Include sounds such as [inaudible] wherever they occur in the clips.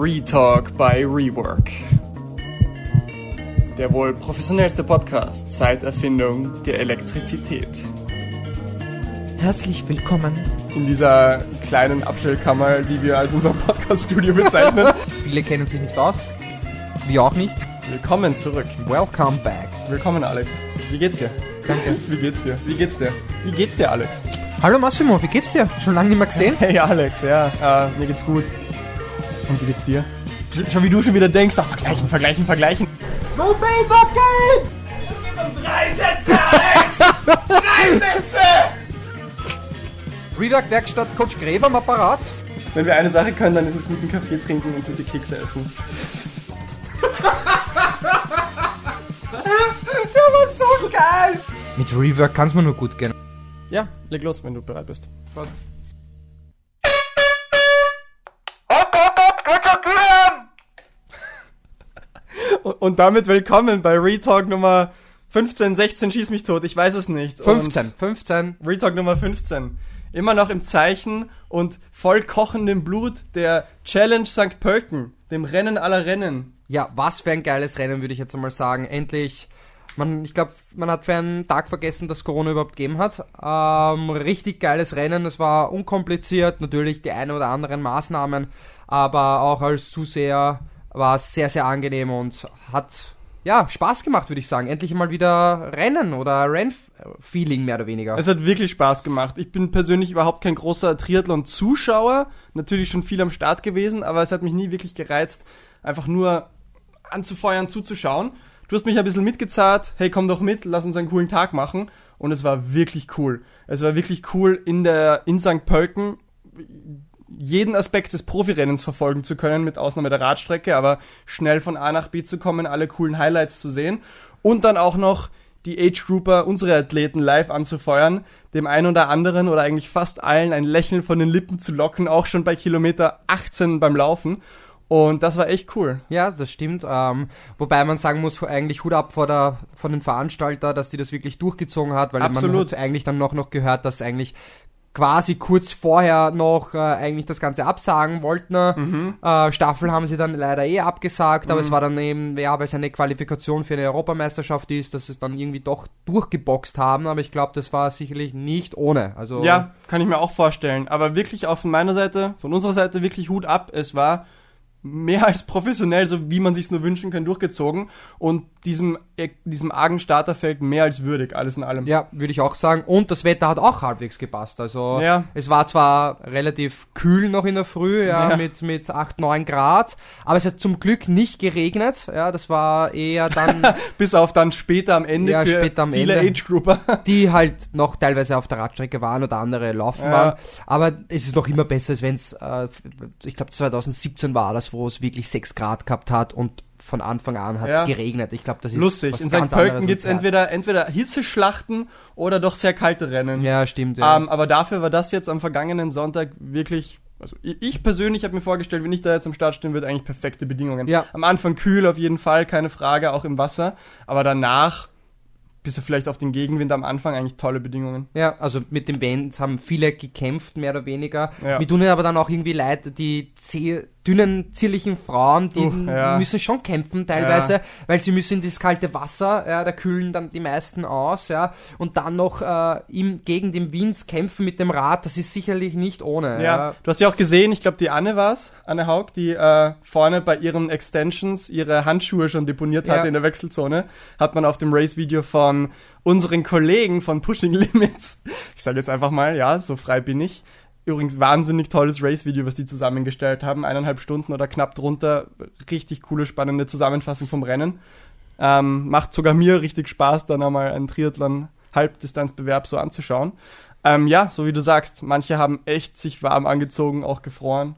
Retalk by Rework. Der wohl professionellste Podcast seit Erfindung der Elektrizität. Herzlich willkommen. In dieser kleinen Abstellkammer, die wir als unser Podcast-Studio bezeichnen. [laughs] Viele kennen sich nicht aus. Wir auch nicht. Willkommen zurück. Welcome back. Willkommen, Alex. Wie geht's dir? Danke. [laughs] Wie geht's dir? Wie geht's dir? Wie geht's dir, Alex? Hallo Massimo, wie geht's dir? Schon lange nicht mehr gesehen? Hey, Alex, ja, äh, mir geht's gut. Und wie geht's dir? Sch- Schon wie du schon wieder denkst, ach, vergleichen, vergleichen, vergleichen. No faith, what game? Drei Sätze, Alex! [laughs] Drei Sätze! Rework Werkstatt Coach Gräber am Apparat. Wenn wir eine Sache können, dann ist es guten Kaffee trinken und gute Kekse essen. [laughs] Der war so geil! Mit Rework kann's mir nur gut gehen. Ja, leg los, wenn du bereit bist. Spaß. Und- damit willkommen bei Retalk Nummer 15, 16, schieß mich tot, ich weiß es nicht. 15, 15. Und Retalk Nummer 15. Immer noch im Zeichen und voll kochendem Blut der Challenge St. Pölten, dem Rennen aller Rennen. Ja, was für ein geiles Rennen, würde ich jetzt einmal sagen. Endlich. Man, ich glaube, man hat für einen Tag vergessen, dass Corona überhaupt gegeben hat. Ähm, richtig geiles Rennen. Es war unkompliziert. Natürlich die ein oder anderen Maßnahmen. Aber auch als Zuseher war sehr, sehr angenehm und hat, ja, Spaß gemacht, würde ich sagen. Endlich mal wieder Rennen oder Rennfeeling mehr oder weniger. Es hat wirklich Spaß gemacht. Ich bin persönlich überhaupt kein großer Triathlon-Zuschauer. Natürlich schon viel am Start gewesen, aber es hat mich nie wirklich gereizt, einfach nur anzufeuern, zuzuschauen. Du hast mich ein bisschen mitgezahlt. Hey, komm doch mit, lass uns einen coolen Tag machen. Und es war wirklich cool. Es war wirklich cool, in der, in St. Pölten jeden Aspekt des Profirennens verfolgen zu können, mit Ausnahme der Radstrecke, aber schnell von A nach B zu kommen, alle coolen Highlights zu sehen und dann auch noch die Age-Grouper, unsere Athleten live anzufeuern, dem einen oder anderen oder eigentlich fast allen ein Lächeln von den Lippen zu locken, auch schon bei Kilometer 18 beim Laufen. Und das war echt cool. Ja, das stimmt. Ähm, wobei man sagen muss, eigentlich Hut ab vor der, von den Veranstalter, dass die das wirklich durchgezogen hat, weil man Absolut. hat eigentlich dann noch, noch gehört, dass eigentlich quasi kurz vorher noch äh, eigentlich das Ganze absagen wollten. Mhm. Äh, Staffel haben sie dann leider eh abgesagt, aber es war dann eben, ja, weil es eine Qualifikation für eine Europameisterschaft ist, dass sie es dann irgendwie doch durchgeboxt haben, aber ich glaube, das war sicherlich nicht ohne. Also Ja, kann ich mir auch vorstellen. Aber wirklich auch von meiner Seite, von unserer Seite wirklich Hut ab. Es war mehr als professionell, so wie man sich's nur wünschen kann, durchgezogen und diesem, diesem argen Starterfeld mehr als würdig, alles in allem. Ja, würde ich auch sagen. Und das Wetter hat auch halbwegs gepasst. Also Ja. es war zwar relativ kühl noch in der Früh, ja, Ja. mit, mit 8, 9 Grad, aber es hat zum Glück nicht geregnet. Ja, das war eher dann [laughs] Bis auf dann später am Ende Ja, später am viele Ende. Age-Grouper. [laughs] die halt noch teilweise auf der Radstrecke waren oder andere laufen Ja. waren. Aber es ist noch immer besser, als wenn es, äh, ich glaube 2017 war das, wo es wirklich 6 Grad gehabt hat und von Anfang an hat es Ja. geregnet. Ich glaube, das ist Lustig. was In St. Pölten gibt's als- entweder, entweder Hitzeschlachten oder doch sehr kalte Rennen. Ja, stimmt. Ja. Ähm, aber dafür war das jetzt am vergangenen Sonntag wirklich, also ich ich persönlich habe mir vorgestellt, wenn ich da jetzt am Start stehen würde, eigentlich perfekte Bedingungen. Ja. Am Anfang kühl auf jeden Fall, keine Frage, auch im Wasser. Aber danach, bis er vielleicht auf den Gegenwind am Anfang, eigentlich tolle Bedingungen. Ja, also mit dem Vent haben viele gekämpft, mehr oder weniger. Ja. Mir tun aber dann auch irgendwie leid, die zäh, dünnen, zierlichen Frauen, die Uh, ja. müssen schon kämpfen teilweise, weil sie müssen in das kalte Wasser, ja, da kühlen dann die meisten aus, ja, und dann noch äh, im, gegen den Wind kämpfen mit dem Rad, das ist sicherlich nicht ohne. Ja, du hast ja auch gesehen, ich glaube, die Anne war's, Anne Haug, die äh, vorne bei ihren Extensions ihre Handschuhe schon deponiert hatte Ja. in der Wechselzone. Hat man auf dem Race-Video von unseren Kollegen von Pushing [laughs] Limits, ich sage jetzt einfach mal, ja, so frei bin ich. Übrigens wahnsinnig tolles Race-Video, was die zusammengestellt haben. Eineinhalb Stunden oder knapp drunter. Richtig coole, spannende Zusammenfassung vom Rennen. Ähm, macht sogar mir richtig Spaß, dann einmal einen Triathlon-Halbdistanzbewerb so anzuschauen. Ähm, ja, so wie du sagst, manche haben echt sich warm angezogen, auch gefroren.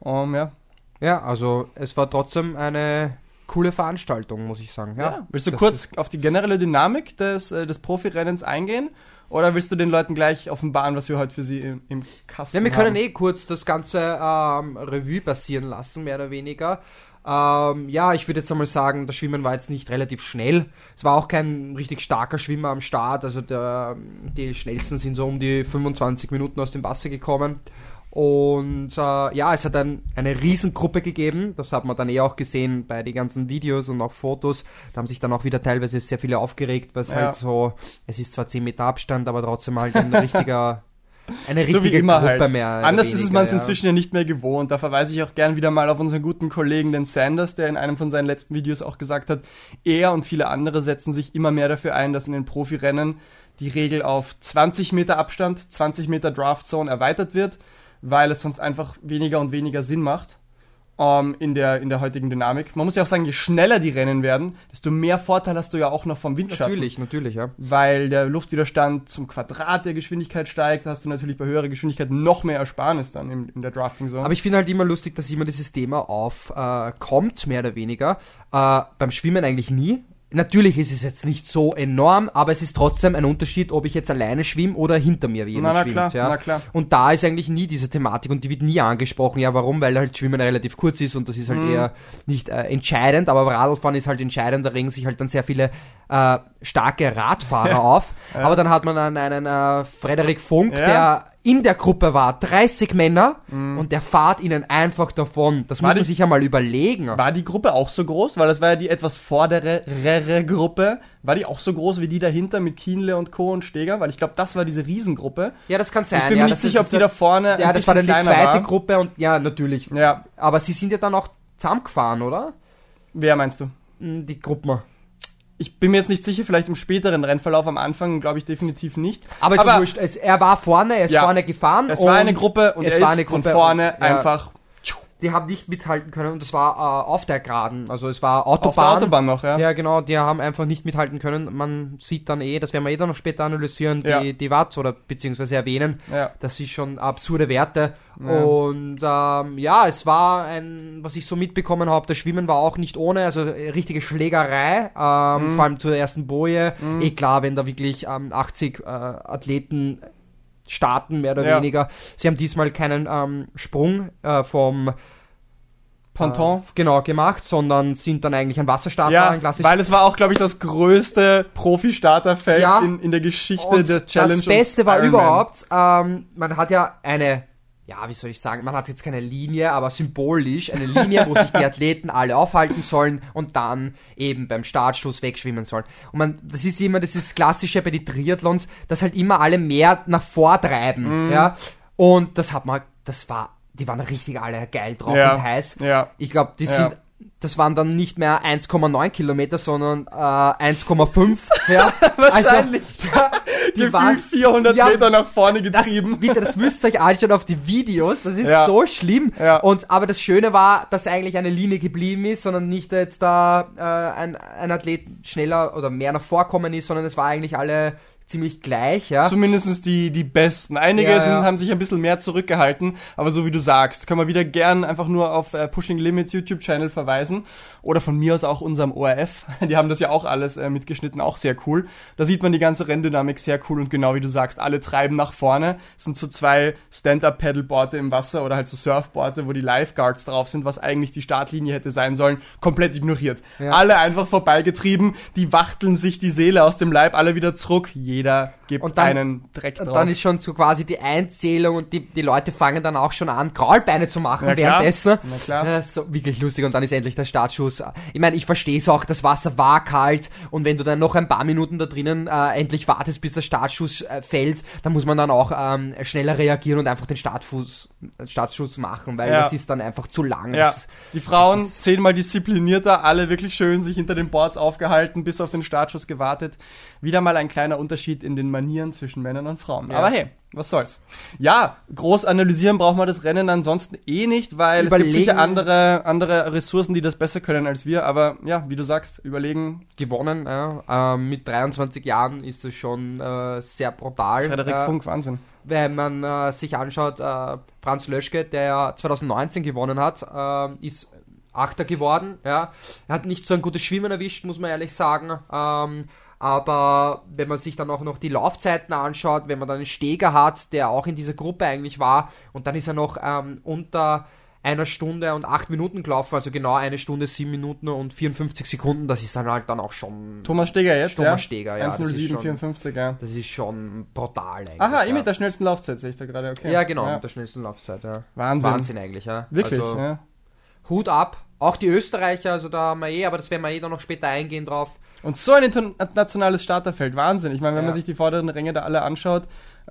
Um, ja. ja, also es war trotzdem eine coole Veranstaltung, muss ich sagen. Ja, ja. Willst du das kurz auf die generelle Dynamik des, äh, des Profirennens eingehen? Oder willst du den Leuten gleich offenbaren, was wir heute für sie im, im Kasten Ja, wir können haben? eh kurz das ganze ähm, Revue passieren lassen, mehr oder weniger. Ähm, ja, ich würde jetzt einmal sagen, das Schwimmen war jetzt nicht relativ schnell. Es war auch kein richtig starker Schwimmer am Start. Also der, die schnellsten sind so um die 25 Minuten aus dem Wasser gekommen. Und äh, ja, es hat ein, eine Riesengruppe gegeben. Das hat man dann eh auch gesehen bei den ganzen Videos und auch Fotos. Da haben sich dann auch wieder teilweise sehr viele aufgeregt, weil es Ja. halt so, es ist zwar 10 Meter Abstand, aber trotzdem halt ein richtiger, [laughs] eine so wie richtige immer Gruppe halt. mehr. Anders ist es weniger, man es ja. inzwischen ja nicht mehr gewohnt. Da verweise ich auch gern wieder mal auf unseren guten Kollegen, den Sanders, der in einem von seinen letzten Videos auch gesagt hat, er und viele andere setzen sich immer mehr dafür ein, dass in den Profirennen die Regel auf 20 Meter Abstand, 20 Meter Draft Zone erweitert wird, weil es sonst einfach weniger und weniger Sinn macht ähm, in, der, in der heutigen Dynamik. Man muss ja auch sagen, je schneller die Rennen werden, desto mehr Vorteil hast du ja auch noch vom Windschatten Natürlich, natürlich, ja. weil der Luftwiderstand zum Quadrat der Geschwindigkeit steigt, hast du natürlich bei höherer Geschwindigkeit noch mehr Ersparnis dann in, in der Drafting Zone. Aber ich finde halt immer lustig, dass immer dieses Thema aufkommt, äh, mehr oder weniger. Äh, beim Schwimmen eigentlich nie. Natürlich ist es jetzt nicht so enorm, aber es ist trotzdem ein Unterschied, ob ich jetzt alleine schwimme oder hinter mir jemand Na, na schwimmt. klar, ja. na klar. Und da ist eigentlich nie diese Thematik und die wird nie angesprochen. Ja, warum? Weil halt Schwimmen relativ kurz ist und das ist halt Mhm. eher nicht äh, entscheidend, aber Radlfahren ist halt entscheidend. Da regen sich halt dann sehr viele äh, starke Radfahrer [laughs] auf. Aber dann hat man dann einen äh, Frederik Funk, Ja. der in der Gruppe war, 30 Männer und der fahrt ihnen einfach davon. Das Mhm. War muss man die- sich ja mal überlegen. war die Gruppe auch so groß? Weil das war ja die etwas vorderere Gruppe. War die auch so groß wie die dahinter mit Kienle und Co. und Steger? Weil ich glaube, das war diese Riesengruppe. Ja, das kann sein. ich bin ja, mir nicht sicher, ist- ob die da vorne Ja, das war dann die zweite war. Gruppe und ja, natürlich. Ja, Aber sie sind ja dann auch zusammengefahren, oder? wer meinst du? Hm, Die Gruppen. Ich bin mir jetzt nicht sicher, vielleicht im späteren Rennverlauf am Anfang glaube ich definitiv nicht. Aber, ist ja wurscht. Es, er war vorne, er ist Ja. vorne gefahren. Es war eine Gruppe und es er war ist eine von Gruppe vorne und- ja. einfach Die haben nicht mithalten können und das war äh, auf der Geraden. Also es war auf der Autobahn. Autobahn noch, ja. Ja, genau, die haben einfach nicht mithalten können. Man sieht dann eh, das werden wir eh dann noch später analysieren, die, Ja. die Watts oder beziehungsweise erwähnen. Ja. Das ist schon absurde Werte. Ja. Und ähm, ja, es war ein, was ich so mitbekommen habe, das Schwimmen war auch nicht ohne, also äh, richtige Schlägerei, ähm, Mhm. vor allem zur ersten Boje. Eh klar, wenn da wirklich ähm, 80 äh, Athleten starten, mehr oder Ja. weniger. Sie haben diesmal keinen ähm, Sprung äh, vom Ponton. äh, genau gemacht, sondern sind dann eigentlich ein Wasserstart Ja, ein klassisch weil es war auch, glaube ich, das größte Profi-Starterfeld Ja. in, in der Geschichte Und der Challenge. das Beste war überhaupt, ähm, man hat ja eine, ja, wie soll ich sagen, man hat jetzt keine Linie, aber symbolisch eine Linie, wo sich die [laughs] Athleten alle aufhalten sollen und dann eben beim Startstoß wegschwimmen sollen. Und man, das ist immer, das ist Klassische bei den Triathlons, dass halt immer alle mehr nach vortreiben, Mhm. ja. Und das hat man, das war, die waren richtig alle geil drauf Ja. und heiß. Ja. Ich glaube, die Ja. sind, das waren dann nicht mehr 1,9 Kilometer, sondern äh, 1,5. Ja, [laughs] Wahrscheinlich. [laughs] Also, die Gefühlt waren 400 Ja, Meter nach vorne das, getrieben. bitte, das müsst ihr euch anschauen auf die Videos. Das ist Ja. so schlimm. Ja. Und aber das Schöne war, dass eigentlich eine Linie geblieben ist, sondern nicht jetzt da äh, ein, ein Athlet schneller oder mehr nach vorkommen ist, sondern es war eigentlich alle ziemlich gleich, ja. Zumindest die, die besten. Einige Ja, sind, ja. haben sich ein bisschen mehr zurückgehalten, aber so wie du sagst, können wir wieder gern einfach nur auf äh, Pushing Limits YouTube-Channel verweisen. Oder von mir aus auch unserem ORF. [laughs] Die haben das ja auch alles äh, mitgeschnitten, auch sehr cool. Da sieht man die ganze Renndynamik sehr cool und genau wie du sagst, alle treiben nach vorne. Es sind so zwei Stand-Up-Paddleboarde im Wasser oder halt so Surfboarde, wo die Lifeguards drauf sind, was eigentlich die Startlinie hätte sein sollen, komplett ignoriert. Ja. Alle einfach vorbeigetrieben, die wachteln sich die Seele aus dem Leib, alle wieder zurück. Jeder gibt Und dann- einen Dreck drauf. Und dann ist schon so quasi die Einzählung und die, die Leute fangen dann auch schon an, Graulbeine zu machen währenddessen. na klar. Das ist so wirklich lustig und dann ist endlich der Startschuss. Ich meine, ich verstehe es auch, das Wasser war kalt und wenn du dann noch ein paar Minuten da drinnen äh, endlich wartest, bis der Startschuss äh, fällt, dann muss man dann auch ähm, schneller reagieren und einfach den Startfuß, äh, Startschuss machen, weil Ja. das ist dann einfach zu lang. Ja, Das- die Frauen zehnmal disziplinierter, alle wirklich schön sich hinter den Boards aufgehalten, bis auf den Startschuss gewartet. Wieder mal ein kleiner Unterschied in den Manieren zwischen Männern und Frauen. Ja. Aber hey, was soll's. Ja, groß analysieren braucht man das Rennen ansonsten eh nicht, weil es Überlegen- gibt sicher andere, andere Ressourcen, die das besser können als wir. Aber ja, wie du sagst, überlegen. gewonnen. Ja. Ähm, mit 23 Jahren ist es schon äh, sehr brutal. Frederik äh, Funk, Wahnsinn. wenn man äh, sich anschaut, äh, Franz Löschke, der ja 2019 gewonnen hat, äh, ist Achter geworden. Ja. Er hat nicht so ein gutes Schwimmen erwischt, muss man ehrlich sagen. Ähm, aber wenn man sich dann auch noch die Laufzeiten anschaut, wenn man dann einen Steger hat, der auch in dieser Gruppe eigentlich war, und dann ist er noch ähm, unter einer Stunde und acht Minuten gelaufen, also genau eine Stunde, sieben Minuten und 54 Sekunden, das ist dann halt dann auch schon... Thomas Steger jetzt, Thomas ja? Steger, ja. das ist 1.07.54, ja. Das ist schon brutal eigentlich. Aha, ja. eh mit der schnellsten Laufzeit sehe ich da gerade, okay. Ja, genau, mit der schnellsten Laufzeit, ja. Wahnsinn. Wahnsinn eigentlich, ja. Wirklich, also, ja. Hut ab. Auch die Österreicher, also da haben wir eh, aber das werden wir eh dann noch später eingehen drauf. Und so ein internationales Starterfeld, Wahnsinn. Ich meine, wenn Ja. man sich die vorderen Ränge da alle anschaut,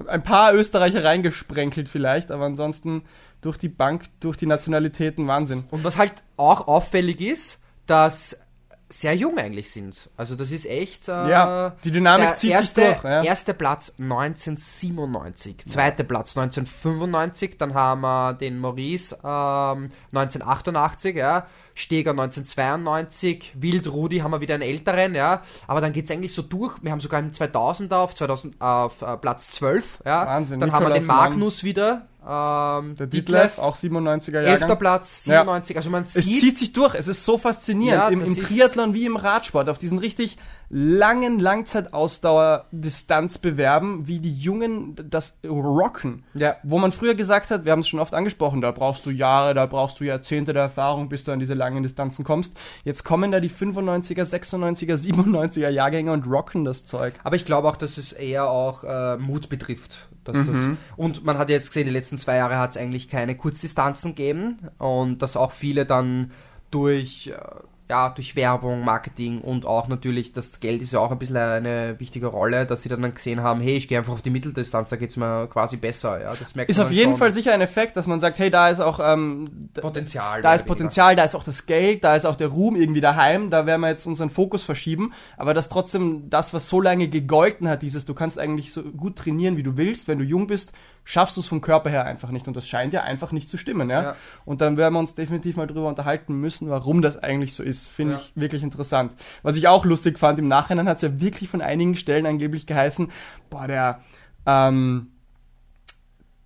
ein paar Österreicher reingesprenkelt vielleicht, aber ansonsten durch die Bank, durch die Nationalitäten, Wahnsinn. Und was halt auch auffällig ist, dass sehr jung eigentlich sind. Also das ist echt. Äh, Ja, die Dynamik zieht erste, sich durch. Ja. Erster Platz 1997, zweiter Platz 1995, dann haben wir den Maurice ähm, 1988, ja, Steger 1992, Wild Rudi haben wir wieder einen älteren, ja, aber dann geht's eigentlich so durch. Wir haben sogar einen 2000er auf 2000 auf äh, Platz 12, ja. Wahnsinn, Dann haben wir den Nikolaus Mann. Magnus wieder, ähm, Der Ditlev, auch 97er elfter Jahrgang. Platz Ja. 97. Also man Es sieht zieht sich durch, es ist so faszinierend. Ja, Im, Im Triathlon wie im Radsport, auf diesen richtig langen Langzeitausdauer-Distanzbewerben, wie die Jungen das rocken. Ja. Wo man früher gesagt hat, wir haben es schon oft angesprochen, da brauchst du Jahre, da brauchst du Jahrzehnte der Erfahrung, bis du an diese langen Distanzen kommst. Jetzt kommen da die 95er, 96er, 97er Jahrgänge und rocken das Zeug. Aber ich glaube auch, dass es eher auch äh, Mut betrifft. Dass das, und man hat jetzt gesehen, die letzten zwei Jahre hat es eigentlich keine Kurzdistanzen gegeben und dass auch viele dann durch, äh, ja, durch Werbung, Marketing und auch natürlich das Geld ist ja auch ein bisschen eine wichtige Rolle, dass sie dann, dann gesehen haben, hey, ich gehe einfach auf die Mitteldistanz, da geht's mir quasi besser. Ja, das merkt Ist auf jeden schon. Fall sicher ein Effekt, dass man sagt, hey, da ist auch ähm, Potenzial. Da ist weniger. Potenzial, da ist auch das Geld, da ist auch der Ruhm irgendwie daheim, da werden wir jetzt unseren Fokus verschieben, aber dass trotzdem das, was so lange gegolten hat, dieses, du kannst eigentlich so gut trainieren, wie du willst, wenn du jung bist, schaffst du es vom Körper her einfach nicht und das scheint ja einfach nicht zu stimmen, ja. Ja. Und dann werden wir uns definitiv mal drüber unterhalten müssen, warum das eigentlich so ist, finde Ja. ich wirklich interessant. Was ich auch lustig fand, im Nachhinein hat es ja wirklich von einigen Stellen angeblich geheißen, boah, der, ähm,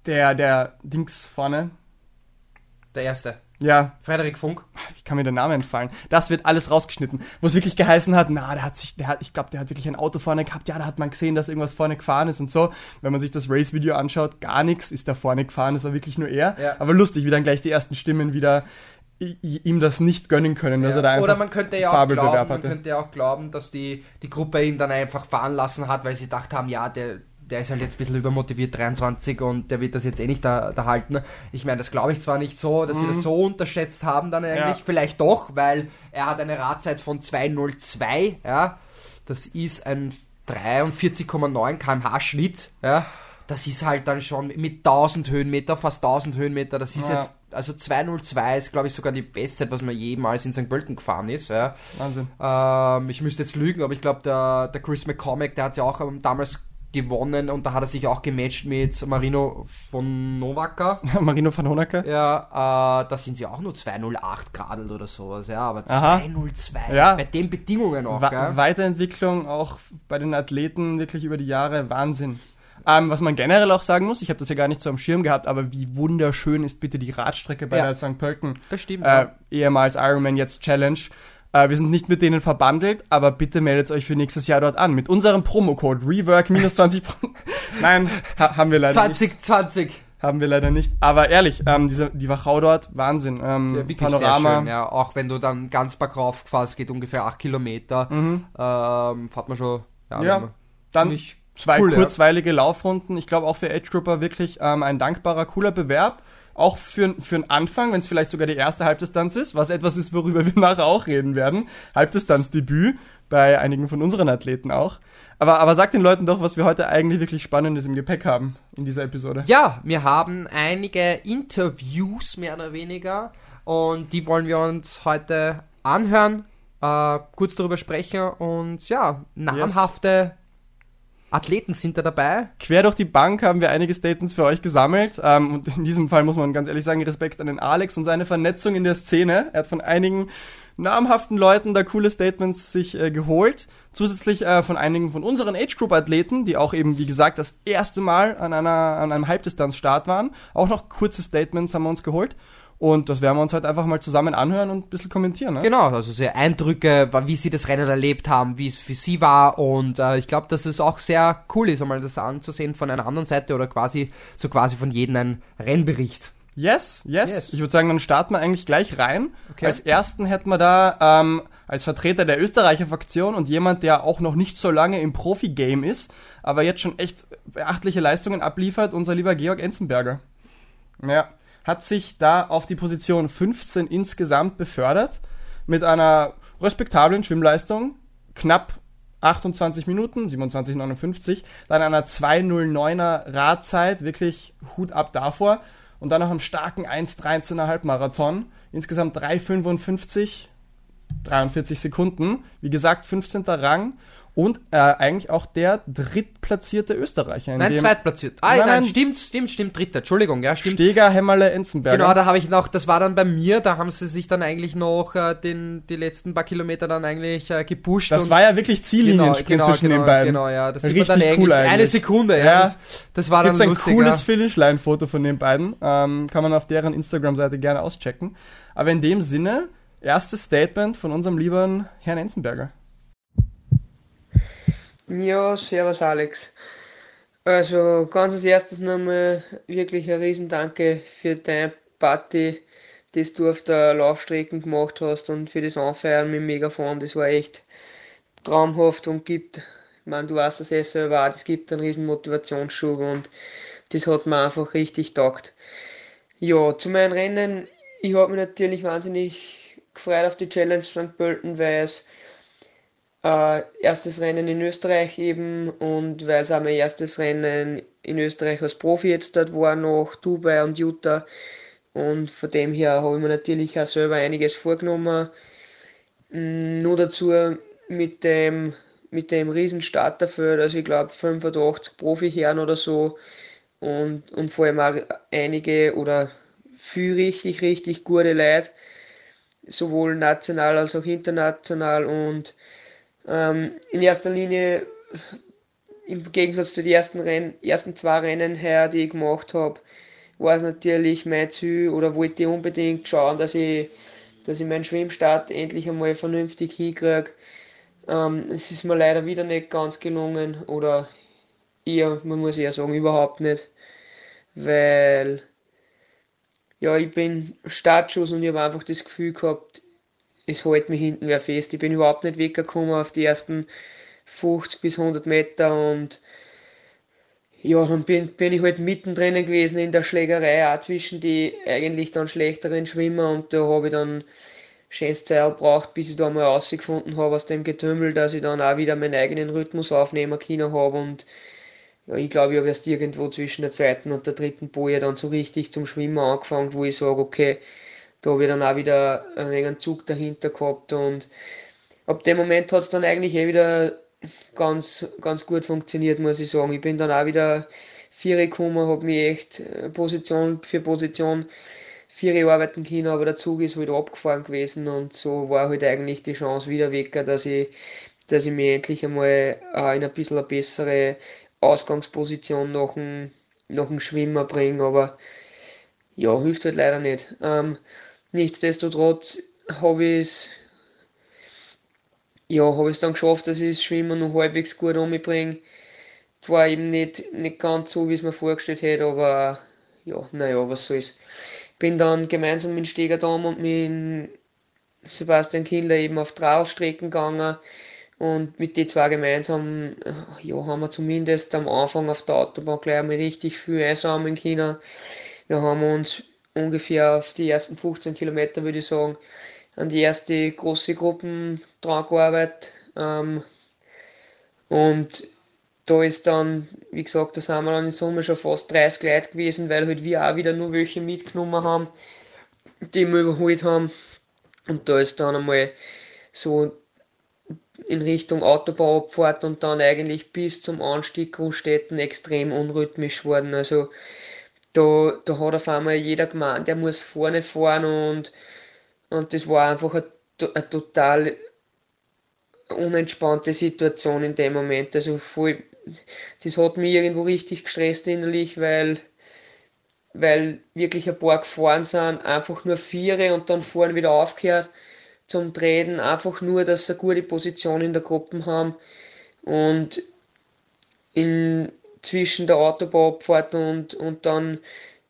der, der Dings vorne, Der erste. Ja, Frederik Funk. wie kann mir der Name entfallen? Das wird alles rausgeschnitten. Wo es wirklich geheißen hat, na, der hat sich, der hat, ich glaube, der hat wirklich ein Auto vorne gehabt, ja, da hat man gesehen, dass irgendwas vorne gefahren ist und so. Wenn man sich das Race-Video anschaut, gar nichts ist da vorne gefahren, es war wirklich nur er. Ja. Aber lustig, wie dann gleich die ersten Stimmen wieder ihm das nicht gönnen können, dass Ja. er da einfach Oder man könnte ja auch glauben, man könnte ja auch glauben, dass die, die Gruppe ihn dann einfach fahren lassen hat, weil sie gedacht haben, ja, der, der ist halt jetzt ein bisschen übermotiviert, 23 und der wird das jetzt eh nicht da, da halten. Ich meine, das glaube ich zwar nicht so, dass sie das so unterschätzt haben dann eigentlich. Mhm. Ja. Vielleicht doch, weil er hat eine Radzeit von 202, ja. Das ist ein 43,9 kmh Schnitt, ja. Das ist halt dann schon mit 1000 Höhenmeter, fast 1000 Höhenmeter, das ist Ja. jetzt, also 202 ist glaube ich sogar die Bestzeit, was man jemals in St. Pölten gefahren ist, ja. Wahnsinn. Ähm, ich müsste jetzt lügen, aber ich glaube, der, der Chris McCormack, der hat ja auch ähm, damals gewonnen und da hat er sich auch gematcht mit Marino von Novaka. [laughs] Marino van Honecker. Ja, äh, da sind sie auch nur 208 Grad oder sowas, ja, aber Aha. 202 Ja. bei den Bedingungen auch, Wa? Weiterentwicklung auch bei den Athleten wirklich über die Jahre Wahnsinn. Ähm, was man generell auch sagen muss, ich habe das ja gar nicht so am Schirm gehabt, aber wie wunderschön ist bitte die Radstrecke bei Ja. der St. Pölten. Das stimmt, Äh, ehemals Ironman, jetzt Challenge. Äh, wir sind nicht mit denen verbandelt, aber bitte meldet euch für nächstes Jahr dort an. Mit unserem Promocode Rework minus 20 [laughs] Nein, ha haben wir leider nicht. 2020. Haben wir leider nicht. Aber ehrlich, ähm, diese, die Wachau dort, Wahnsinn. Ähm, Ja, wirklich Panorama. sehr schön, ja. Auch wenn du dann ganz bergauf fährst, geht ungefähr 8 Kilometer, ähm, fährt man schon, ja, Mhm. Ja, Dann zwei cool, ja. kurzweilige Laufrunden. Ich glaube auch für Age Grouper wirklich ähm, ein dankbarer, cooler Bewerb. Auch für, für einen Anfang, wenn es vielleicht sogar die erste Halbdistanz ist, was etwas ist, worüber wir [laughs] nachher auch reden werden. Halbdistanzdebüt bei einigen von unseren Athleten auch. Aber, aber sag den Leuten doch, was wir heute eigentlich wirklich Spannendes im Gepäck haben in dieser Episode. Ja, wir haben einige Interviews mehr oder weniger und die wollen wir uns heute anhören, äh, kurz darüber sprechen und ja, namhafte Athleten sind da dabei. Quer durch die Bank haben wir einige Statements für euch gesammelt. Ähm, und in diesem Fall muss man ganz ehrlich sagen, Respekt an den Alex und seine Vernetzung in der Szene. Er hat von einigen namhaften Leuten da coole Statements sich äh, geholt. Zusätzlich äh, von einigen von unseren Age Group Athleten, die auch eben, wie gesagt, das erste Mal an einer, an einem Halbdistanzstart waren. Auch noch kurze Statements haben wir uns geholt. Und das werden wir uns heute einfach mal zusammen anhören und ein bisschen kommentieren. Ne? Genau, also sehr Eindrücke, wie sie das Rennen erlebt haben, wie es für sie war und äh, ich glaube, dass es auch sehr cool ist, einmal das anzusehen von einer anderen Seite oder quasi so quasi von jedem ein Rennbericht. Yes, yes, Yes. Ich würde sagen, dann starten wir eigentlich gleich rein. Okay. Als ersten hätten wir da ähm, als Vertreter der Österreicher-Fraktion und jemand, der auch noch nicht so lange im Profi-Game ist, aber jetzt schon echt beachtliche Leistungen abliefert, unser lieber Georg Enzenberger. Ja, hat sich da auf die Position 15 insgesamt befördert mit einer respektablen Schwimmleistung, knapp 28 Minuten, 27,59, dann einer 2,09er Radzeit, wirklich Hut ab davor und dann noch einem starken 1,13,5 Marathon, insgesamt 3,55, 43 Sekunden, wie gesagt 15. Rang und äh, eigentlich auch der drittplatzierte Österreicher. in Nein, zweitplatziert. Ah, Nein, nein, nein. stimmt, stimmt, stimmt, dritter. Entschuldigung, ja, stimmt. Steger, Hämmerle, Enzenberger. Genau, da habe ich noch, das war dann bei mir, da haben sie sich dann eigentlich noch äh, den, die letzten paar Kilometer dann eigentlich äh, gepusht. das war ja wirklich Ziellinien zwischen den beiden. Genau, ja, das sieht Richtig man dann cool eigentlich, eine. Sekunde, ja. Ja. Das, das war dann Gibt's ein lustig, cooles ja. Finishline-Foto von den beiden. Ähm, kann man auf deren Instagram-Seite gerne auschecken. Aber in dem Sinne, erstes Statement von unserem lieben Herrn Enzenberger. Ja, servus Alex. Also ganz als erstes nochmal wirklich ein Riesendanke für deine Party, das du auf der Laufstrecke gemacht hast und für das Anfeiern mit dem Megafon. Das war echt traumhaft und gibt, ich meine, du weißt das eh selber auch, das gibt einen riesen Motivationsschub und das hat mir einfach richtig taugt. Ja, zu meinen Rennen, ich habe mich natürlich wahnsinnig gefreut auf die Challenge St. Pölten, weil es äh, erstes Rennen in Österreich eben und weil es auch mein erstes Rennen in Österreich als Profi jetzt dort war, nach Dubai und Utah. Und von dem her habe ich mir natürlich auch selber einiges vorgenommen. Mm, Nur dazu mit dem, mit dem riesen Starterfeld, also ich glaube 85 Profiherren oder so und, und vor allem auch einige oder viel richtig, richtig gute Leute, sowohl national als auch international und ähm, in erster Linie, im Gegensatz zu den ersten, Rennen, ersten zwei Rennen her, die ich gemacht habe, war es natürlich mein Ziel oder wollte ich unbedingt schauen, dass ich, dass ich meinen Schwimmstart endlich einmal vernünftig hinkriege. Ähm, es ist mir leider wieder nicht ganz gelungen oder eher, man muss eher sagen, überhaupt nicht, weil ja, ich bin Startschuss und ich habe einfach das Gefühl gehabt, es hält mich hinten wer fest. Ich bin überhaupt nicht weggekommen auf die ersten 50 bis 100 Meter und ja, dann bin, bin ich halt mittendrin gewesen in der Schlägerei, auch zwischen die eigentlich dann schlechteren Schwimmer und da habe ich dann schönes Zeit gebraucht, bis ich da mal rausgefunden habe aus dem Getümmel, dass ich dann auch wieder meinen eigenen Rhythmus aufnehmen können habe und ja, ich glaube, ich habe erst irgendwo zwischen der zweiten und der dritten Boje dann so richtig zum Schwimmen angefangen, wo ich sage, okay, da habe ich dann auch wieder ein wenig einen Zug dahinter gehabt und ab dem Moment hat es dann eigentlich eh wieder ganz, ganz gut funktioniert, muss ich sagen. Ich bin dann auch wieder Viere gekommen, habe mich echt äh, Position für Position Viere arbeiten können, aber der Zug ist halt abgefahren gewesen und so war halt eigentlich die Chance wieder weg, dass ich, dass ich mich endlich einmal äh, in ein bisschen eine bessere Ausgangsposition nach dem, nach dem Schwimmen bringe, aber ja, hilft halt leider nicht. Ähm, nichtsdestotrotz habe ich es ja, habe dann geschafft, dass ich das Schwimmen noch halbwegs gut umbringe. Zwar eben nicht, nicht ganz so, wie es mir vorgestellt hätte, aber ja, naja, was soll's. Bin dann gemeinsam mit Steger Dom und mit Sebastian Kindler eben auf Trailstrecken gegangen und mit den zwei gemeinsam, ja, haben wir zumindest am Anfang auf der Autobahn gleich einmal richtig viel einsammeln können. Wir haben uns ungefähr auf die ersten 15 Kilometer, würde ich sagen, an die erste große Gruppen dran gearbeitet. Ähm, und da ist dann, wie gesagt, da sind wir dann in Summe schon fast 30 Leute gewesen, weil halt wir auch wieder nur welche mitgenommen haben, die wir überholt haben. Und da ist dann einmal so in Richtung Autobahnabfahrt und dann eigentlich bis zum Anstieg Großstädten extrem unrhythmisch worden. Also da, da hat auf einmal jeder gemeint, der muss vorne fahren und, und das war einfach eine, eine total unentspannte Situation in dem Moment. Also voll, das hat mich irgendwo richtig gestresst innerlich, weil, weil wirklich ein paar gefahren sind, einfach nur Viere und dann vorne wieder aufgehört zum Treten, einfach nur, dass sie eine gute Position in der Gruppe haben und in, zwischen der Autobahnabfahrt und, und dann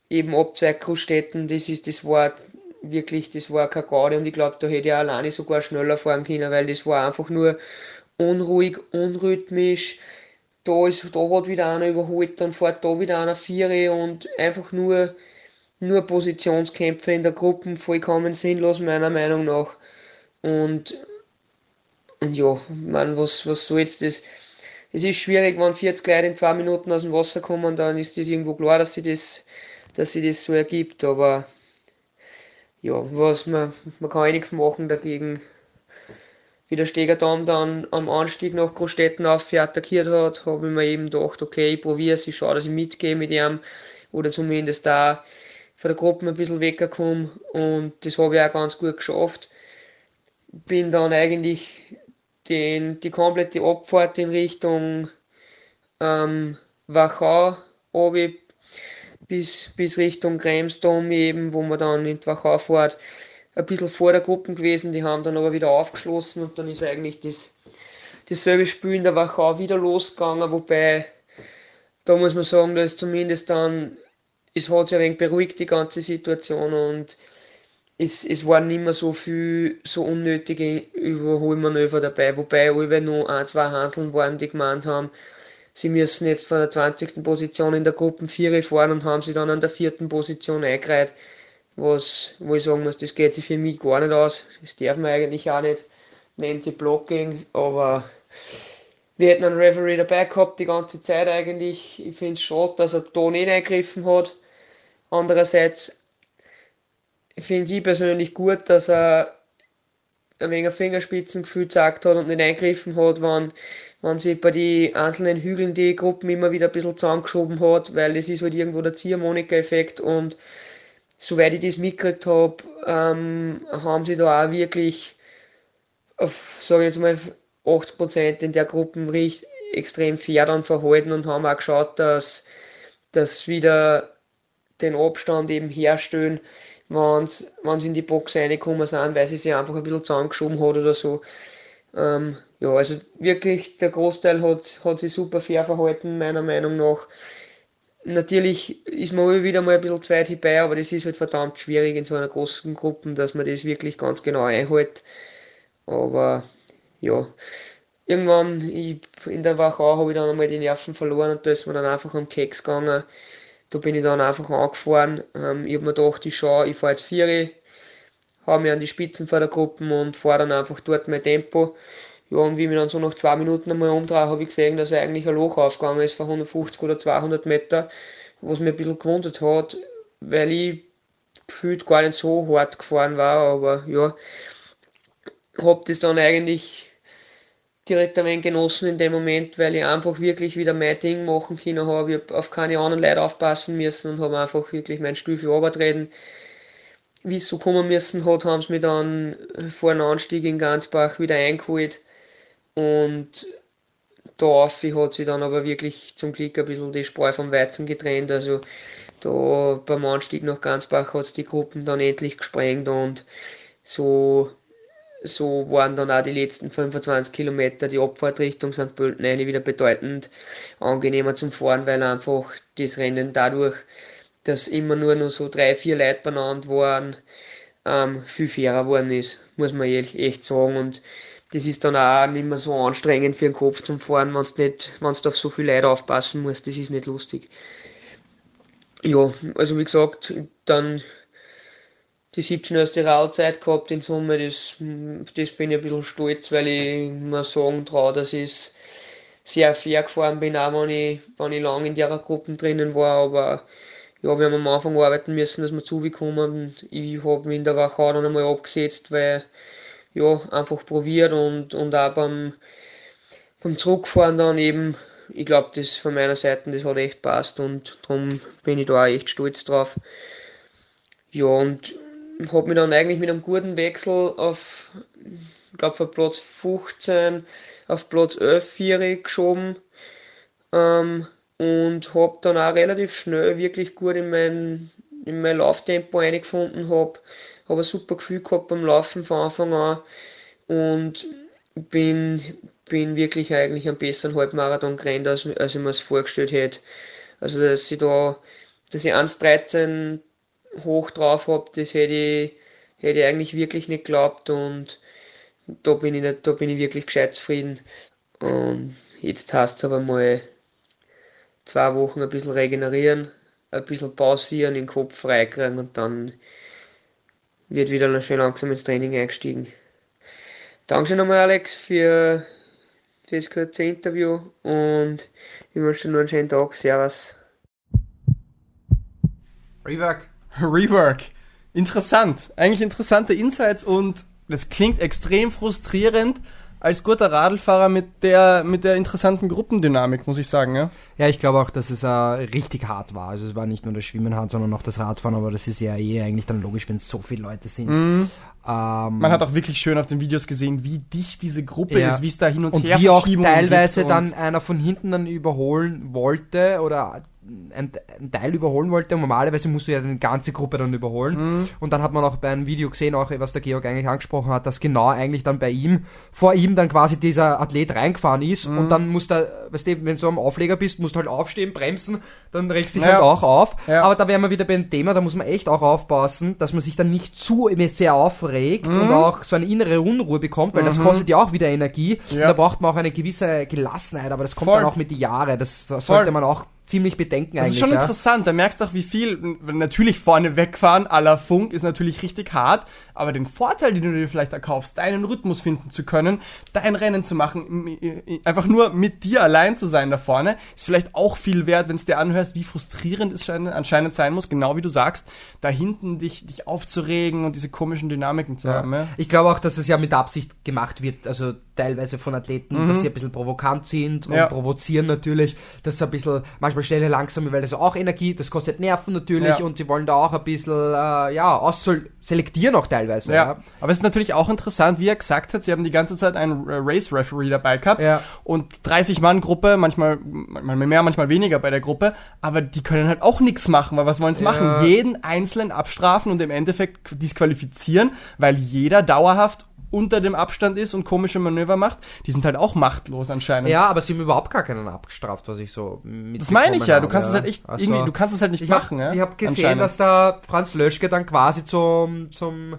eben ab zwei Großstädten, das ist, das war wirklich, das war keine Garde und ich glaube, da hätte ich alleine sogar schneller fahren können, weil das war einfach nur unruhig, unrhythmisch. Da, ist, da hat wieder einer überholt, dann fährt da wieder einer Viere und einfach nur, nur Positionskämpfe in der Gruppe, vollkommen sinnlos meiner Meinung nach. Und, und ja, man, was, was soll jetzt das? Es ist schwierig, wenn 40 Leute in zwei Minuten aus dem Wasser kommen, dann ist das irgendwo klar, dass sie das, dass sie das so ergibt, aber ja, was man, man kann eh nichts machen dagegen. Wie der Stegerdamm dann am Anstieg nach Großstädten auf attackiert hat, habe ich mir eben gedacht, okay, ich probiere es, ich schaue, dass ich mitgehe mit ihm oder zumindest da von der Gruppe ein bisschen weggekommen und das habe ich auch ganz gut geschafft. Bin dann eigentlich den, die komplette Abfahrt in Richtung ähm, Wachau bis, bis Richtung Kremsdom eben, wo man dann in Wachau fährt, ein bisschen vor der Gruppe gewesen. Die haben dann aber wieder aufgeschlossen und dann ist eigentlich das, dasselbe Spiel in der Wachau wieder losgegangen, wobei da muss man sagen, dass zumindest dann, es hat sich ein wenig beruhigt, die ganze Situation und es, es waren nicht mehr so viel so unnötige Überholmanöver dabei, wobei alle nur ein, zwei Hanseln waren, die gemeint haben, sie müssen jetzt von der 20. Position in der Gruppe 4 fahren und haben sie dann an der vierten Position eingereiht, was, wo ich sagen muss, das geht sich für mich gar nicht aus, das darf man eigentlich auch nicht, nennt sie Blocking, aber wir hätten einen Referee dabei gehabt die ganze Zeit eigentlich, ich finde es schade, dass er da nicht eingegriffen hat, andererseits finde ich persönlich gut, dass er ein wenig Fingerspitzengefühl gezeigt hat und nicht eingegriffen hat, wenn, wenn sie bei den einzelnen Hügeln die Gruppen immer wieder ein bisschen zusammengeschoben hat, weil das ist halt irgendwo der Ziehharmonika-Effekt und soweit ich das mitgekriegt habe, ähm, haben sie da auch wirklich auf, sage ich jetzt mal, 80% in der Gruppen recht extrem fair dann verhalten und haben auch geschaut, dass, dass wieder den Abstand eben herstellen wenn sie in die Box reingekommen sind, weil sie sich einfach ein bisschen zusammengeschoben hat oder so. Ähm, ja, also wirklich, der Großteil hat, hat sich super fair verhalten, meiner Meinung nach. Natürlich ist man wieder mal ein bisschen zweit hierbei, aber das ist halt verdammt schwierig in so einer großen Gruppe, dass man das wirklich ganz genau einhält. Aber ja, irgendwann ich, in der Wachau habe ich dann einmal die Nerven verloren und da ist man dann einfach am Keks gegangen. Da bin ich dann einfach angefahren. Ähm, ich habe mir gedacht, ich schaue, ich fahre jetzt Viere, habe mich an die Spitzen vor der Gruppe und fahre dann einfach dort mein Tempo. Ja, und wie ich mich dann so nach zwei Minuten einmal umdrehe, habe ich gesehen, dass eigentlich ein Loch aufgegangen ist von 150 oder 200 Meter, was mir ein bisschen gewundert hat, weil ich gefühlt gar nicht so hart gefahren war, aber ja, habe das dann eigentlich direkt ein wenig genossen in dem Moment, weil ich einfach wirklich wieder mein Ding machen können habe. Ich habe auf keine anderen Leute aufpassen müssen und habe einfach wirklich meinen Stuhl für runtertreten. Wie es so kommen müssen hat, haben sie mich dann vor einem Anstieg in Gansbach wieder eingeholt. Und da hat sie dann aber wirklich zum Glück ein bisschen die Spreu vom Weizen getrennt. Also da beim Anstieg nach Gansbach hat es die Gruppen dann endlich gesprengt und so so waren dann auch die letzten 25 Kilometer die Abfahrtrichtung St. Pölten eine wieder bedeutend angenehmer zum Fahren, weil einfach das Rennen dadurch, dass immer nur noch so drei, vier Leute benannt waren, ähm, viel fairer geworden ist, muss man ehrlich echt sagen. Und das ist dann auch nicht mehr so anstrengend für den Kopf zum Fahren, wenn du nicht, wenn du auf so viele Leute aufpassen musst, das ist nicht lustig. Ja, also wie gesagt, dann die 17 erste Rauzeit gehabt in Summe. Das, das bin ich ein bisschen stolz, weil ich mir sagen traue, dass ich sehr fair gefahren bin, auch wenn ich, wenn ich lange in der Gruppe drinnen war. Aber ja, wir haben am Anfang arbeiten müssen, dass wir zubekommen. Ich habe mich in der Wachau dann einmal abgesetzt, weil ja, einfach probiert und, und auch beim, beim Zurückfahren dann eben, ich glaube, das von meiner Seite, das hat echt passt und darum bin ich da auch echt stolz drauf. Ja, und habe mich dann eigentlich mit einem guten Wechsel auf, ich glaube, von Platz 15 auf Platz 11 4 geschoben ähm, und habe dann auch relativ schnell wirklich gut in mein, in mein Lauftempo eingefunden, habe hab ein super Gefühl gehabt beim Laufen von Anfang an und bin, bin wirklich eigentlich einen besseren Halbmarathon gerannt, als, als ich mir es vorgestellt hätte. Also, dass ich da dass ich 1,13 hoch drauf habe, das hätte ich, hätte ich eigentlich wirklich nicht geglaubt und da bin ich, nicht, da bin ich wirklich gescheit zufrieden. Und jetzt heißt es aber mal zwei Wochen ein bisschen regenerieren, ein bisschen pausieren, den Kopf freikriegen und dann wird wieder schön langsam ins Training eingestiegen. Danke nochmal, Alex, für, für das kurze Interview und ich wünsche dir noch einen schönen Tag. Servus. Rework. [laughs] Rework. Interessant. Eigentlich interessante Insights und das klingt extrem frustrierend als guter Radlfahrer mit der, mit der interessanten Gruppendynamik, muss ich sagen, ja. Ja, ich glaube auch, dass es äh, richtig hart war. Also es war nicht nur das Schwimmen hart, sondern auch das Radfahren, aber das ist ja eh eigentlich dann logisch, wenn es so viele Leute sind. Mhm. Ähm, Man hat auch wirklich schön auf den Videos gesehen, wie dicht diese Gruppe Ja. ist, wie es da hin und, und her wie auch teilweise dann und- einer von hinten dann überholen wollte oder ein, ein Teil überholen wollte. Und normalerweise musst du ja die ganze Gruppe dann überholen. Mhm. Und dann hat man auch bei einem Video gesehen, auch was der Georg eigentlich angesprochen hat, dass genau eigentlich dann bei ihm, vor ihm dann quasi dieser Athlet reingefahren ist Mhm. und dann musst du, weißt du, wenn du am Aufleger bist, musst du halt aufstehen, bremsen, dann regst dich Ja. halt auch auf. Ja. Aber da wären wir wieder beim Thema, da muss man echt auch aufpassen, dass man sich dann nicht zu sehr aufregt Mhm. und auch so eine innere Unruhe bekommt, weil das kostet ja auch wieder Energie. Und Ja. da braucht man auch eine gewisse Gelassenheit, aber das kommt Voll. dann auch mit die Jahre. Das sollte Voll. man auch ziemlich bedenken Das eigentlich. ist schon ja. interessant, da merkst du auch, wie viel, natürlich vorne wegfahren, la Funk, ist natürlich richtig hart, aber den Vorteil, den du dir vielleicht erkaufst, deinen Rhythmus finden zu können, dein Rennen zu machen, einfach nur mit dir allein zu sein da vorne, ist vielleicht auch viel wert, wenn es dir anhörst, wie frustrierend es schein- anscheinend sein muss, genau wie du sagst, da hinten dich, dich aufzuregen und diese komischen Dynamiken zu Ja. haben. Ja? Ich glaube auch, dass es ja mit Absicht gemacht wird, also teilweise von Athleten, dass sie ein bisschen provokant sind und Mhm. Ja. provozieren natürlich, dass sie ein bisschen manchmal schnell langsam, weil das auch Energie, das kostet Nerven natürlich Ja. und sie wollen da auch ein bisschen, äh, ja, ausselektieren auch teilweise. Ja, aber es ist natürlich auch interessant, wie er gesagt hat, sie haben die ganze Zeit einen äh, Race-Referee dabei gehabt Ja. und 30-Mann-Gruppe, manchmal, manchmal mehr, manchmal weniger bei der Gruppe, aber die können halt auch nichts machen, weil was wollen sie Ja. machen? Jeden Einzelnen abstrafen und im Endeffekt disqualifizieren, weil jeder dauerhaft unter dem Abstand ist und komische Manöver macht. Die sind halt auch machtlos anscheinend. Ja, aber sie haben überhaupt gar keinen abgestraft, was ich so mitbekommen Das meine ich ja, du kannst es halt echt, Also- irgendwie, du kannst es halt nicht ich machen, hab, ja. Ich habe gesehen, dass da Franz Löschke dann quasi zum, zum,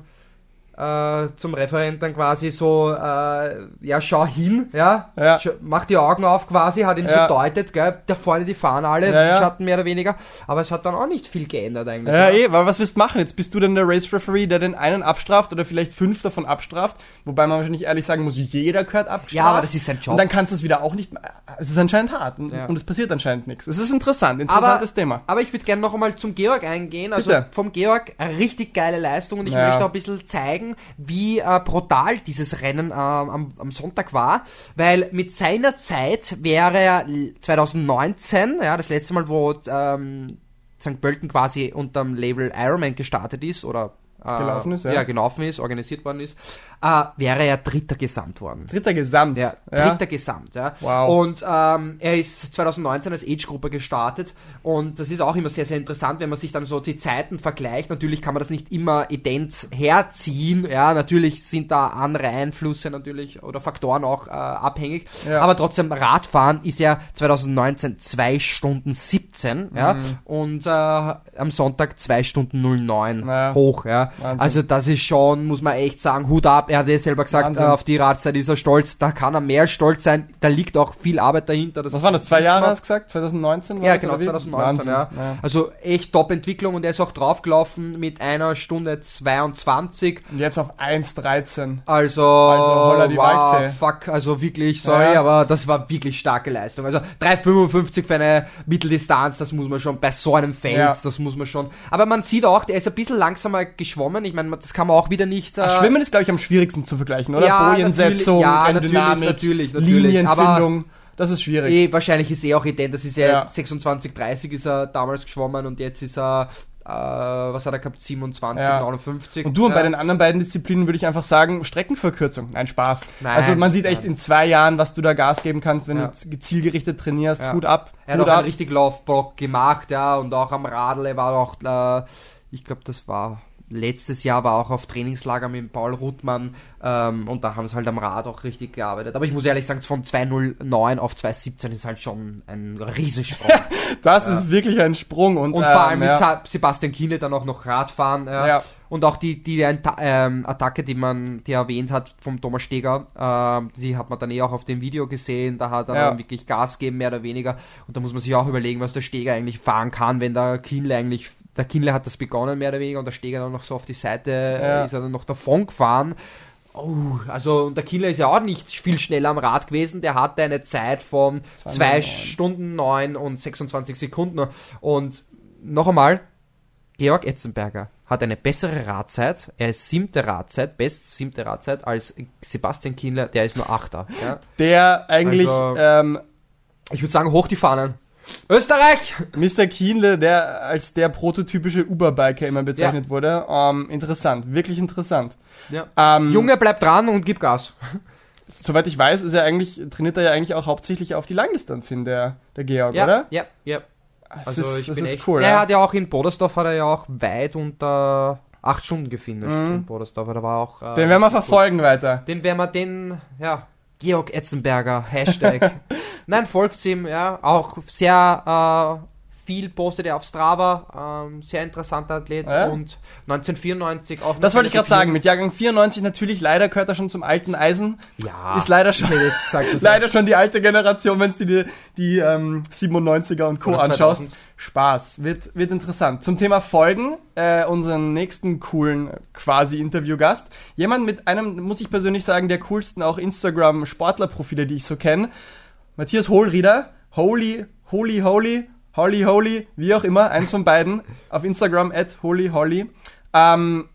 äh, zum Referent dann quasi so, äh, ja, schau hin, ja, Ja. Sch- mach die Augen auf quasi, hat ihm Ja. so deutet, gell, da vorne die fahren alle, Ja. Schatten mehr oder weniger, aber es hat dann auch nicht viel geändert eigentlich. Ja, eh, weil was willst du machen? Jetzt bist du dann der Race-Referee, der den einen abstraft oder vielleicht fünf davon abstraft, wobei man wahrscheinlich ehrlich sagen muss, jeder gehört abgestraft. Ja, aber das ist sein Job. Und dann kannst du es wieder auch nicht, es ist anscheinend hart und, und es passiert anscheinend nichts. Es ist interessant, interessantes aber, Thema. Aber ich würde gerne noch einmal zum Georg eingehen. Also Bitte. vom Georg richtig geile Leistung und ich möchte auch ein bisschen zeigen, wie äh, brutal dieses Rennen ähm, am, am Sonntag war, weil mit seiner Zeit wäre er l- 2019, ja, das letzte Mal, wo ähm, St. Pölten quasi unterm Label Ironman gestartet ist oder äh, Gelaufen ist, ja. ja. gelaufen ist, organisiert worden ist, äh, wäre er dritter Gesamt worden. Dritter Gesamt. Ja, dritter Gesamt, ja. Wow. Und ähm, er ist 2019 als Age-Gruppe gestartet und das ist auch immer sehr, sehr interessant, wenn man sich dann so die Zeiten vergleicht. Natürlich kann man das nicht immer ident herziehen, ja, natürlich sind da andere Einflüsse natürlich oder Faktoren auch äh, abhängig, Ja. aber trotzdem Radfahren ist er 2019 2 Stunden 17, ja, Mhm. und äh, am Sonntag 2 Stunden 09 Ja. hoch, ja. Wahnsinn. Also das ist schon, muss man echt sagen, Hut ab. Er hat ja selber gesagt, Wahnsinn. auf die Radzeit ist er stolz. Da kann er mehr stolz sein. Da liegt auch viel Arbeit dahinter. Was waren das, zwei Jahre hast du gesagt? 2019? war Ja, das, genau, oder wie? 2019, Wahnsinn. ja. Also echt Top-Entwicklung und er ist auch draufgelaufen mit einer Stunde 22. Und jetzt auf 1,13. Also, die wow, fuck, also wirklich, sorry, Ja. aber das war wirklich starke Leistung. Also 3,55 für eine Mitteldistanz, das muss man schon bei so einem Feld, Ja. das muss man schon. Aber man sieht auch, der ist ein bisschen langsamer geschwommen. Ich meine, das kann man auch wieder nicht. Äh, Schwimmen ist, glaube ich, am schwierigsten zu vergleichen, oder? Ja, Bojensetzung, natürlich, ja, Renndynamik, natürlich, natürlich. Linienfindung. Das ist schwierig. Eh, wahrscheinlich ist eh auch ident, das ist ja, Ja. 26, 30 ist er damals geschwommen und jetzt ist er, äh, was hat er gehabt, 27, Ja. 59. Und du, und ja. bei den anderen beiden Disziplinen würde ich einfach sagen, Streckenverkürzung. Nein, Spaß. Nein, also man sieht echt nein. in zwei Jahren, was du da Gas geben kannst, wenn Ja. du zielgerichtet trainierst. Ja. Hut ab. Er hat Hut auch ab. einen richtig Laufblock gemacht, ja, und auch am Radl, er war auch, äh, ich glaube, das war letztes Jahr war auch auf Trainingslager mit Paul Ruttmann ähm, und da haben sie halt am Rad auch richtig gearbeitet. Aber ich muss ehrlich sagen, von 2.09 auf 2.17 ist halt schon ein Riesensprung. [laughs] das ja. ist wirklich ein Sprung. Und, und vor allem ähm, ja. mit Sebastian Kiene dann auch noch Radfahren. Ja. ja. Und auch die, die ähm, Attacke, die man die erwähnt hat vom Thomas Steger, ähm, die hat man dann eh auch auf dem Video gesehen. Da hat er ja. wirklich Gas gegeben, mehr oder weniger. Und da muss man sich auch überlegen, was der Steger eigentlich fahren kann, wenn der Kienle eigentlich der Kindle hat das begonnen, mehr oder weniger, und der Steger dann noch so auf die Seite, ja. ist er dann noch davon gefahren. Oh, also der Killer ist ja auch nicht viel schneller am Rad gewesen. Der hatte eine Zeit von 2 Stunden 9 und 26 Sekunden. Und noch einmal, Georg Etzenberger hat eine bessere Radzeit. Er ist siebte Radzeit, best siebte Radzeit als Sebastian Kindler, der ist nur Achter. Ja? Der eigentlich, also, ähm, ich würde sagen, hoch die Fahnen. Österreich! Mr. Kienle, der als der prototypische Uberbiker immer bezeichnet ja. wurde. Ähm, interessant, wirklich interessant. Ja. Ähm, Junge, bleib dran und gib Gas. Soweit ich weiß, ist er eigentlich, trainiert er ja eigentlich auch hauptsächlich auf die Langdistanz hin, der, der Georg, ja, oder? Ja, ja. Das also ist, ich das bin ist echt, cool. Er hat ja auch in Bodersdorf hat er ja auch weit unter acht Stunden gefinisht mhm. in Bodersdorf. Da war auch. Äh, den werden wir verfolgen gut. weiter. Den werden wir den, ja, Georg Etzenberger, Hashtag. [laughs] Nein, folgt ihm, ja, auch sehr äh, viel postet er auf Strava, ähm, sehr interessanter Athlet ja. und 1994 auch. Das wollte ich gerade sagen, mit Jahrgang 94 natürlich, leider gehört er schon zum alten Eisen. Ja. Ist leider schon, [laughs] leider schon die alte Generation, wenn du die, die ähm, 97er und Co. anschaust. Spaß, wird, wird interessant. Zum Thema Folgen, äh, unseren nächsten coolen quasi Interviewgast. Jemand mit einem, muss ich persönlich sagen, der coolsten auch Instagram-Sportlerprofile, die ich so kenne. Matthias Hohlrieder, Holy, Holy, Holy, Holly Holy, wie auch immer, eins von beiden, auf Instagram at Holy Holly. Ähm,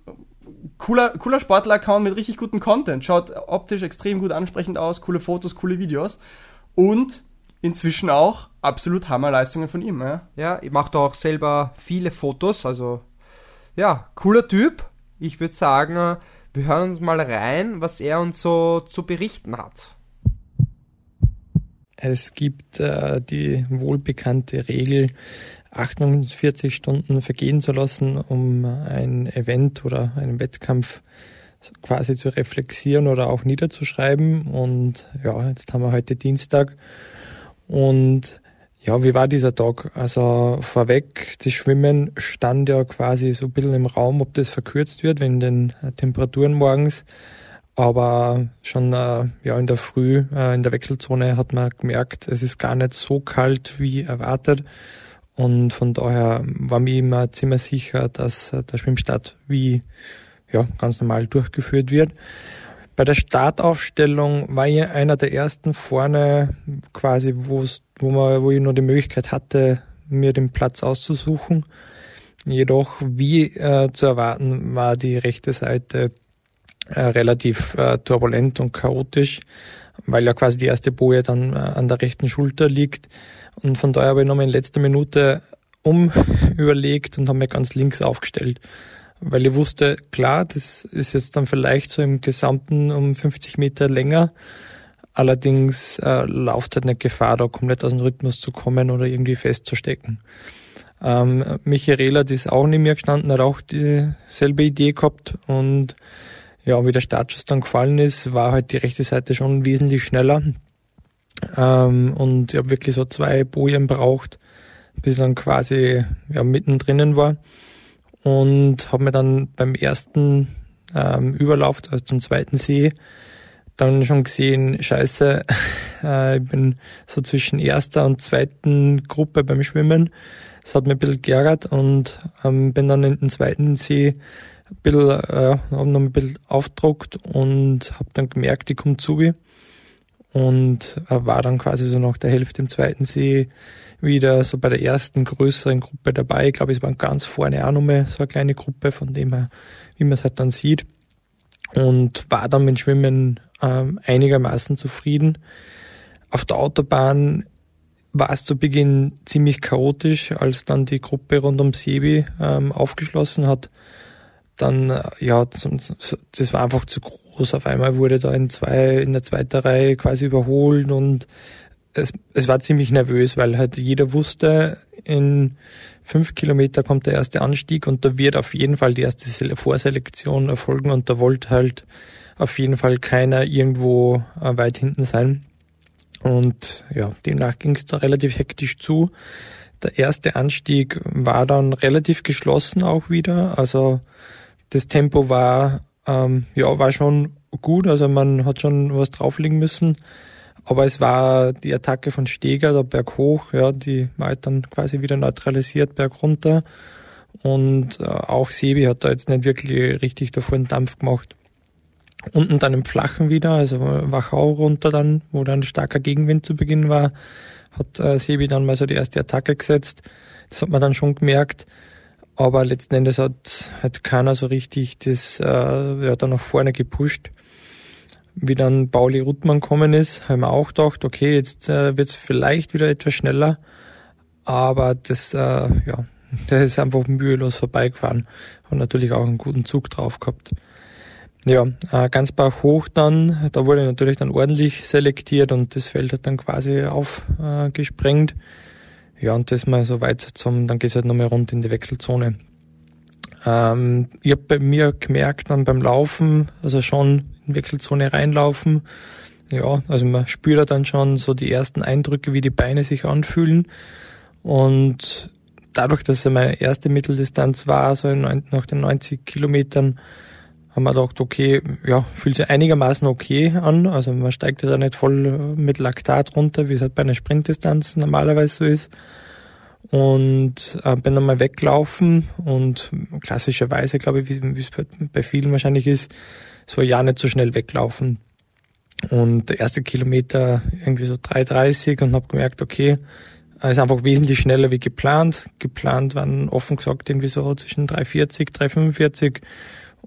cooler, cooler Sportler-Account mit richtig gutem Content. Schaut optisch extrem gut ansprechend aus, coole Fotos, coole Videos. Und inzwischen auch absolut Hammerleistungen von ihm. Ja, ja ich mache auch selber viele Fotos, also ja, cooler Typ. Ich würde sagen, wir hören uns mal rein, was er uns so zu berichten hat. Es gibt äh, die wohlbekannte Regel, 48 Stunden vergehen zu lassen, um ein Event oder einen Wettkampf quasi zu reflexieren oder auch niederzuschreiben. Und ja, jetzt haben wir heute Dienstag. Und ja, wie war dieser Tag? Also vorweg, das Schwimmen stand ja quasi so ein bisschen im Raum, ob das verkürzt wird, wenn den Temperaturen morgens aber schon äh, ja, in der Früh, äh, in der Wechselzone hat man gemerkt, es ist gar nicht so kalt wie erwartet. Und von daher war mir immer ziemlich sicher, dass äh, der Schwimmstart wie ja, ganz normal durchgeführt wird. Bei der Startaufstellung war ich einer der ersten vorne, quasi, wo man, wo ich nur die Möglichkeit hatte, mir den Platz auszusuchen. Jedoch, wie äh, zu erwarten, war die rechte Seite äh, relativ äh, turbulent und chaotisch, weil ja quasi die erste Boje dann äh, an der rechten Schulter liegt. Und von daher habe ich nochmal in letzter Minute um [laughs] überlegt und habe mich ganz links aufgestellt. Weil ich wusste, klar, das ist jetzt dann vielleicht so im Gesamten um 50 Meter länger. Allerdings äh, lauft halt nicht Gefahr, da komplett aus dem Rhythmus zu kommen oder irgendwie festzustecken. Ähm, Michael Rehlert ist auch neben mir gestanden, hat auch dieselbe Idee gehabt und ja, wie der Startschuss dann gefallen ist, war halt die rechte Seite schon wesentlich schneller. Ähm, und ich habe wirklich so zwei Bojen braucht, bis dann quasi ja, mittendrin war. Und habe mir dann beim ersten ähm, Überlauf, also zum zweiten See, dann schon gesehen, scheiße, [laughs] äh, ich bin so zwischen erster und zweiten Gruppe beim Schwimmen. Das hat mir ein bisschen geärgert und ähm, bin dann in den zweiten See ein bisschen, äh, noch ein bisschen aufgedruckt und habe dann gemerkt, die kommt zu wie und äh, war dann quasi so nach der Hälfte im zweiten See wieder so bei der ersten größeren Gruppe dabei. Ich glaube, es waren ganz vorne auch nochmal so eine kleine Gruppe, von dem her, wie man es halt dann sieht. Und war dann mit Schwimmen ähm, einigermaßen zufrieden. Auf der Autobahn war es zu Beginn ziemlich chaotisch, als dann die Gruppe rund um Sebi ähm, aufgeschlossen hat dann, äh, ja, das war einfach zu groß. Auf einmal wurde da in zwei, in der zweiten Reihe quasi überholt und es, es war ziemlich nervös, weil halt jeder wusste, in fünf Kilometer kommt der erste Anstieg und da wird auf jeden Fall die erste Vorselektion erfolgen und da wollte halt auf jeden Fall keiner irgendwo äh, weit hinten sein. Und ja, demnach ging es da relativ hektisch zu. Der erste Anstieg war dann relativ geschlossen auch wieder. Also das Tempo war ähm, ja war schon gut. Also man hat schon was drauflegen müssen. Aber es war die Attacke von Steger, der Berg hoch, ja, die war halt dann quasi wieder neutralisiert, Berg runter. Und äh, auch Sebi hat da jetzt nicht wirklich richtig davor einen Dampf gemacht. Unten dann im Flachen wieder, also Wachau runter dann, wo dann starker Gegenwind zu Beginn war, hat äh, Sebi dann mal so die erste Attacke gesetzt. Das hat man dann schon gemerkt. Aber letzten Endes hat, hat keiner so richtig das äh, ja, dann nach vorne gepusht. Wie dann Pauli Ruttmann gekommen ist, haben wir auch gedacht, okay, jetzt äh, wird es vielleicht wieder etwas schneller. Aber das, äh, ja, [laughs] der ist einfach mühelos vorbeigefahren. und natürlich auch einen guten Zug drauf gehabt. Ja, äh, ganz bach hoch dann, da wurde natürlich dann ordentlich selektiert und das Feld hat dann quasi aufgesprengt. Äh, ja, und das mal so weit zum, dann geht's halt nochmal rund in die Wechselzone. Ähm, ich habe bei mir gemerkt dann beim Laufen, also schon in Wechselzone reinlaufen, ja, also man spürt dann schon so die ersten Eindrücke, wie die Beine sich anfühlen. Und dadurch, dass es meine erste Mitteldistanz war, so nach den 90 Kilometern, haben wir gedacht, okay, ja, fühlt sich einigermaßen okay an. Also man steigt ja da nicht voll mit Laktat runter, wie es halt bei einer Sprintdistanz normalerweise so ist. Und äh, bin dann mal weggelaufen und klassischerweise, glaube ich, wie es bei vielen wahrscheinlich ist, so ja nicht so schnell weglaufen. Und der erste Kilometer irgendwie so 3,30 und habe gemerkt, okay, ist einfach wesentlich schneller wie geplant. Geplant waren offen gesagt irgendwie so zwischen 3,40, 3,45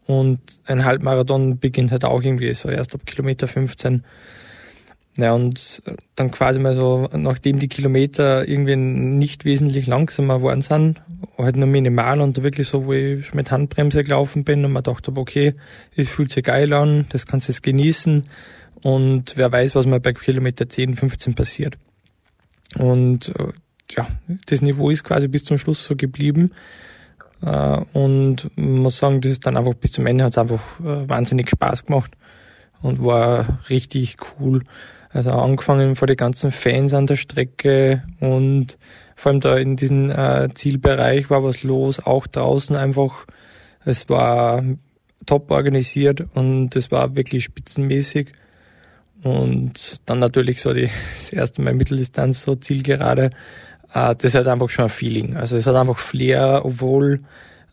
und ein Halbmarathon beginnt halt auch irgendwie so erst ab Kilometer 15. Ja, und dann quasi mal so, nachdem die Kilometer irgendwie nicht wesentlich langsamer geworden sind, halt nur minimal und wirklich so, wo ich mit Handbremse gelaufen bin und mir dachte, okay, es fühlt sich geil an, das kannst du jetzt genießen und wer weiß, was mal bei Kilometer 10, 15 passiert. Und äh, ja, das Niveau ist quasi bis zum Schluss so geblieben. Äh, und man muss sagen, das ist dann einfach bis zum Ende hat es einfach äh, wahnsinnig Spaß gemacht und war richtig cool. Also angefangen vor die ganzen Fans an der Strecke und vor allem da in diesem äh, Zielbereich war was los, auch draußen einfach. Es war top organisiert und es war wirklich spitzenmäßig. Und dann natürlich so die, [laughs] das erste Mal Mitteldistanz, so Zielgerade äh, das hat einfach schon ein Feeling. Also es hat einfach Flair, obwohl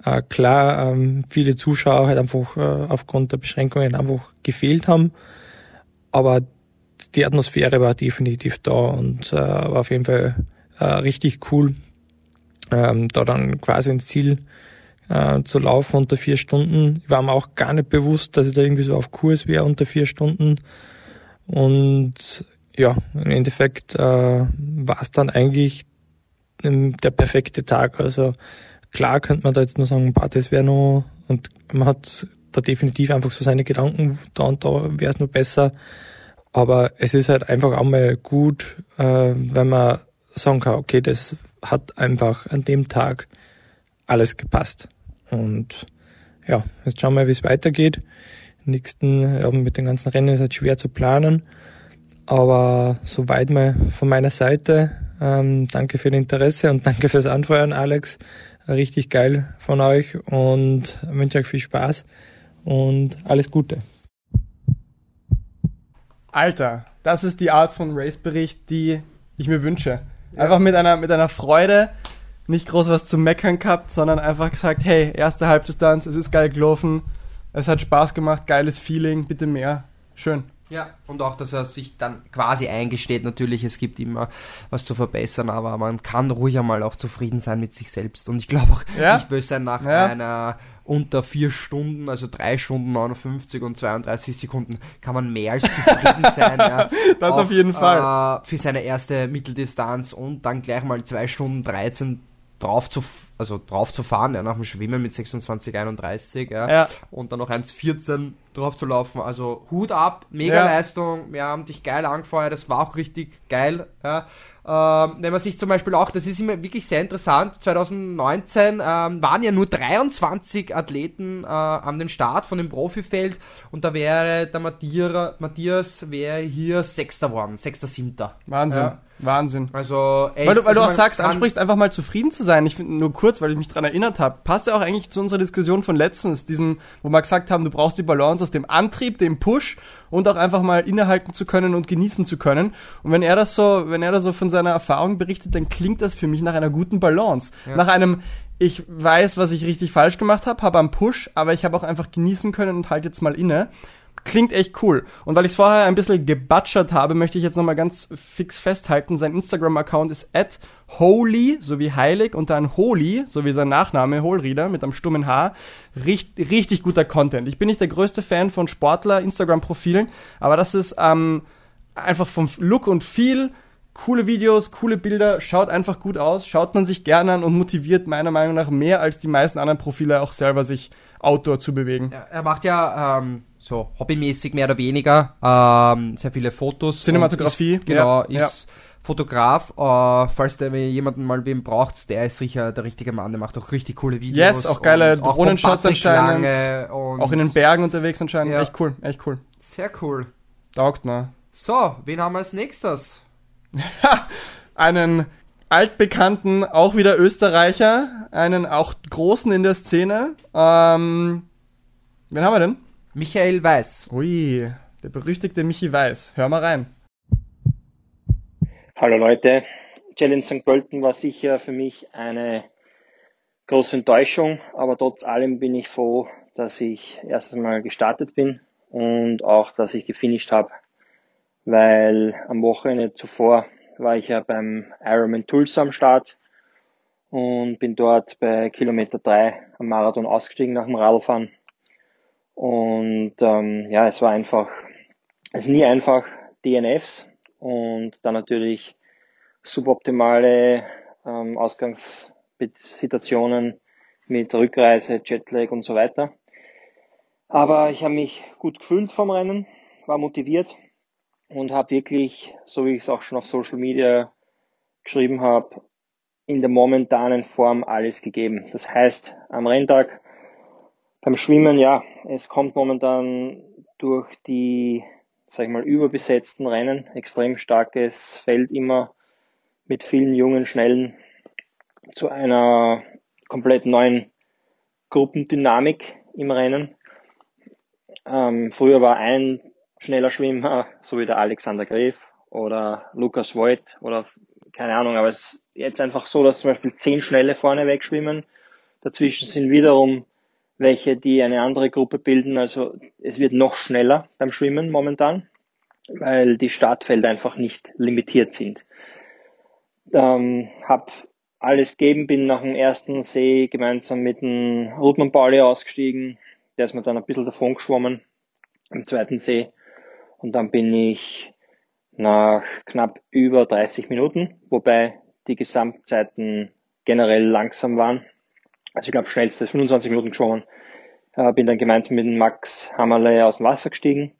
äh, klar ähm, viele Zuschauer halt einfach äh, aufgrund der Beschränkungen einfach gefehlt haben. Aber die Atmosphäre war definitiv da und äh, war auf jeden Fall äh, richtig cool, ähm, da dann quasi ins Ziel äh, zu laufen unter vier Stunden. Ich war mir auch gar nicht bewusst, dass ich da irgendwie so auf Kurs wäre unter vier Stunden. Und ja, im Endeffekt äh, war es dann eigentlich der perfekte Tag. Also klar könnte man da jetzt nur sagen, bah, das wäre noch, und man hat da definitiv einfach so seine Gedanken, da und da wäre es noch besser. Aber es ist halt einfach auch mal gut, äh, wenn man sagen kann, okay, das hat einfach an dem Tag alles gepasst. Und ja, jetzt schauen wir, wie es weitergeht. Nächsten, ja, mit den ganzen Rennen ist halt schwer zu planen. Aber soweit mal von meiner Seite ähm, danke für das Interesse und [laughs] danke fürs Anfeuern, Alex. Richtig geil von euch und wünsche euch viel Spaß und alles Gute. Alter, das ist die Art von Race-Bericht, die ich mir wünsche. Einfach mit einer, mit einer Freude, nicht groß was zu meckern gehabt, sondern einfach gesagt, hey, erste Halbdistanz, es ist geil gelaufen, es hat Spaß gemacht, geiles Feeling, bitte mehr. Schön. Ja, und auch, dass er sich dann quasi eingesteht, natürlich, es gibt immer was zu verbessern, aber man kann ruhig einmal auch zufrieden sein mit sich selbst. Und ich glaube auch ja? nicht böse sein nach ja. einer unter vier Stunden, also drei Stunden 59 und 32 Sekunden, kann man mehr als zufrieden [laughs] sein. Ja. Das auch, auf jeden Fall. Äh, für seine erste Mitteldistanz und dann gleich mal zwei Stunden 13 drauf zu, also drauf zu fahren, ja, nach dem Schwimmen mit 26, 31, ja, ja. und dann noch 1,14 drauf zu laufen. Also Hut ab, mega Ja. Leistung, wir haben dich geil angefeuert, das war auch richtig geil. Ja. Ähm, wenn man sich zum Beispiel auch, das ist immer wirklich sehr interessant, 2019 ähm, waren ja nur 23 Athleten äh, an den Start von dem Profifeld und da wäre der Matthias, Matthias wäre hier Sechster geworden, Sechster, Siebter. Wahnsinn. Ja. Wahnsinn. Also echt, Weil du, weil du also auch man sagst, ansprichst, einfach mal zufrieden zu sein. Ich finde nur kurz, weil ich mich dran erinnert habe, passt ja auch eigentlich zu unserer Diskussion von letztens, diesen, wo wir gesagt haben, du brauchst die Balance aus dem Antrieb, dem Push und auch einfach mal innehalten zu können und genießen zu können. Und wenn er das so, wenn er da so von seiner Erfahrung berichtet, dann klingt das für mich nach einer guten Balance. Nach einem, ich weiß, was ich richtig falsch gemacht habe, habe am Push, aber ich habe auch einfach genießen können und halt jetzt mal inne. Klingt echt cool. Und weil ich es vorher ein bisschen gebutschert habe, möchte ich jetzt nochmal ganz fix festhalten. Sein Instagram-Account ist at holy, so wie heilig, und dann holy, so wie sein Nachname, Holrieder, mit einem stummen H. Richtig, richtig guter Content. Ich bin nicht der größte Fan von Sportler-Instagram-Profilen, aber das ist ähm, einfach vom Look und Feel coole Videos, coole Bilder, schaut einfach gut aus, schaut man sich gerne an und motiviert meiner Meinung nach mehr als die meisten anderen Profile auch selber sich outdoor zu bewegen. Er- macht ja ähm, so hobbymäßig mehr oder weniger ähm, sehr viele Fotos. Cinematografie, Ist, genau, ja, ist Fotograf. Äh, falls der jemanden mal wem braucht, der ist sicher der richtige Mann. Der macht auch richtig coole Videos. Yes, auch geile Drohnenshots anscheinend. Auch in den Bergen unterwegs anscheinend. Ja. Echt cool, echt cool. Sehr cool. Taugt mir. So, wen haben wir als nächstes? [laughs] Einen altbekannten, auch wieder Österreicher, einen auch großen in der Szene. Ähm, wen haben wir denn? Michael Weiß. Ui, der berüchtigte Michi Weiß. Hör mal rein. Hallo Leute, Challenge St. Pölten war sicher für mich eine große Enttäuschung, aber trotz allem bin ich froh, dass ich erstens mal gestartet bin und auch, dass ich gefinisht habe, weil am Wochenende zuvor war ich ja beim Ironman Tulsa am Start und bin dort bei Kilometer 3 am Marathon ausgestiegen nach dem Radlfahren und ähm, ja, es war einfach, es ist nie einfach DNFs und dann natürlich suboptimale ähm, Ausgangssituationen mit Rückreise, Jetlag und so weiter. Aber ich habe mich gut gefühlt vom Rennen, war motiviert und habe wirklich, so wie ich es auch schon auf Social Media geschrieben habe, in der momentanen Form alles gegeben. Das heißt, am Renntag beim Schwimmen, ja, es kommt momentan durch die, sag ich mal, überbesetzten Rennen, extrem starkes Feld immer mit vielen jungen, schnellen zu einer komplett neuen Gruppendynamik im Rennen. Ähm, früher war ein schneller Schwimmer, so wie der Alexander Gref oder Lukas Voigt oder keine Ahnung, aber es ist jetzt einfach so, dass zum Beispiel zehn Schnelle vorne wegschwimmen. Dazwischen sind wiederum welche, die eine andere Gruppe bilden. Also es wird noch schneller beim Schwimmen momentan, weil die Startfelder einfach nicht limitiert sind. Ähm, hab alles gegeben, bin nach dem ersten See gemeinsam mit dem Rudmann Pauli ausgestiegen. Der ist mir dann ein bisschen davon geschwommen im zweiten See. Und dann bin ich nach knapp über 30 Minuten, wobei die Gesamtzeiten generell langsam waren. Also ich glaube, schnellstes 25 Minuten geschwommen. Äh, bin dann gemeinsam mit Max Hammerle aus dem Wasser gestiegen.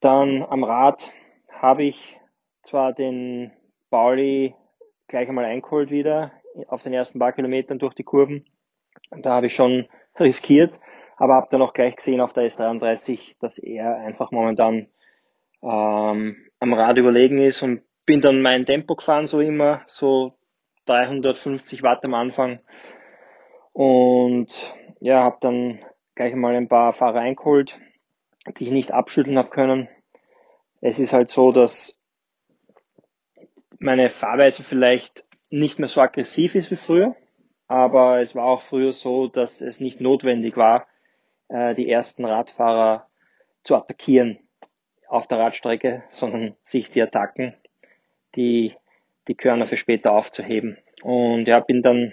Dann am Rad habe ich zwar den Pauli gleich einmal eingeholt wieder auf den ersten paar Kilometern durch die Kurven. Da habe ich schon [laughs] riskiert, aber habe dann auch gleich gesehen auf der S33, dass er einfach momentan ähm, am Rad überlegen ist und bin dann mein Tempo gefahren, so immer, so 350 Watt am Anfang. Und ja, habe dann gleich mal ein paar Fahrer eingeholt, die ich nicht abschütteln habe können. Es ist halt so, dass meine Fahrweise vielleicht nicht mehr so aggressiv ist wie früher, aber es war auch früher so, dass es nicht notwendig war, äh, die ersten Radfahrer zu attackieren auf der Radstrecke, sondern sich die Attacken, die, die Körner für später aufzuheben. Und ja, bin dann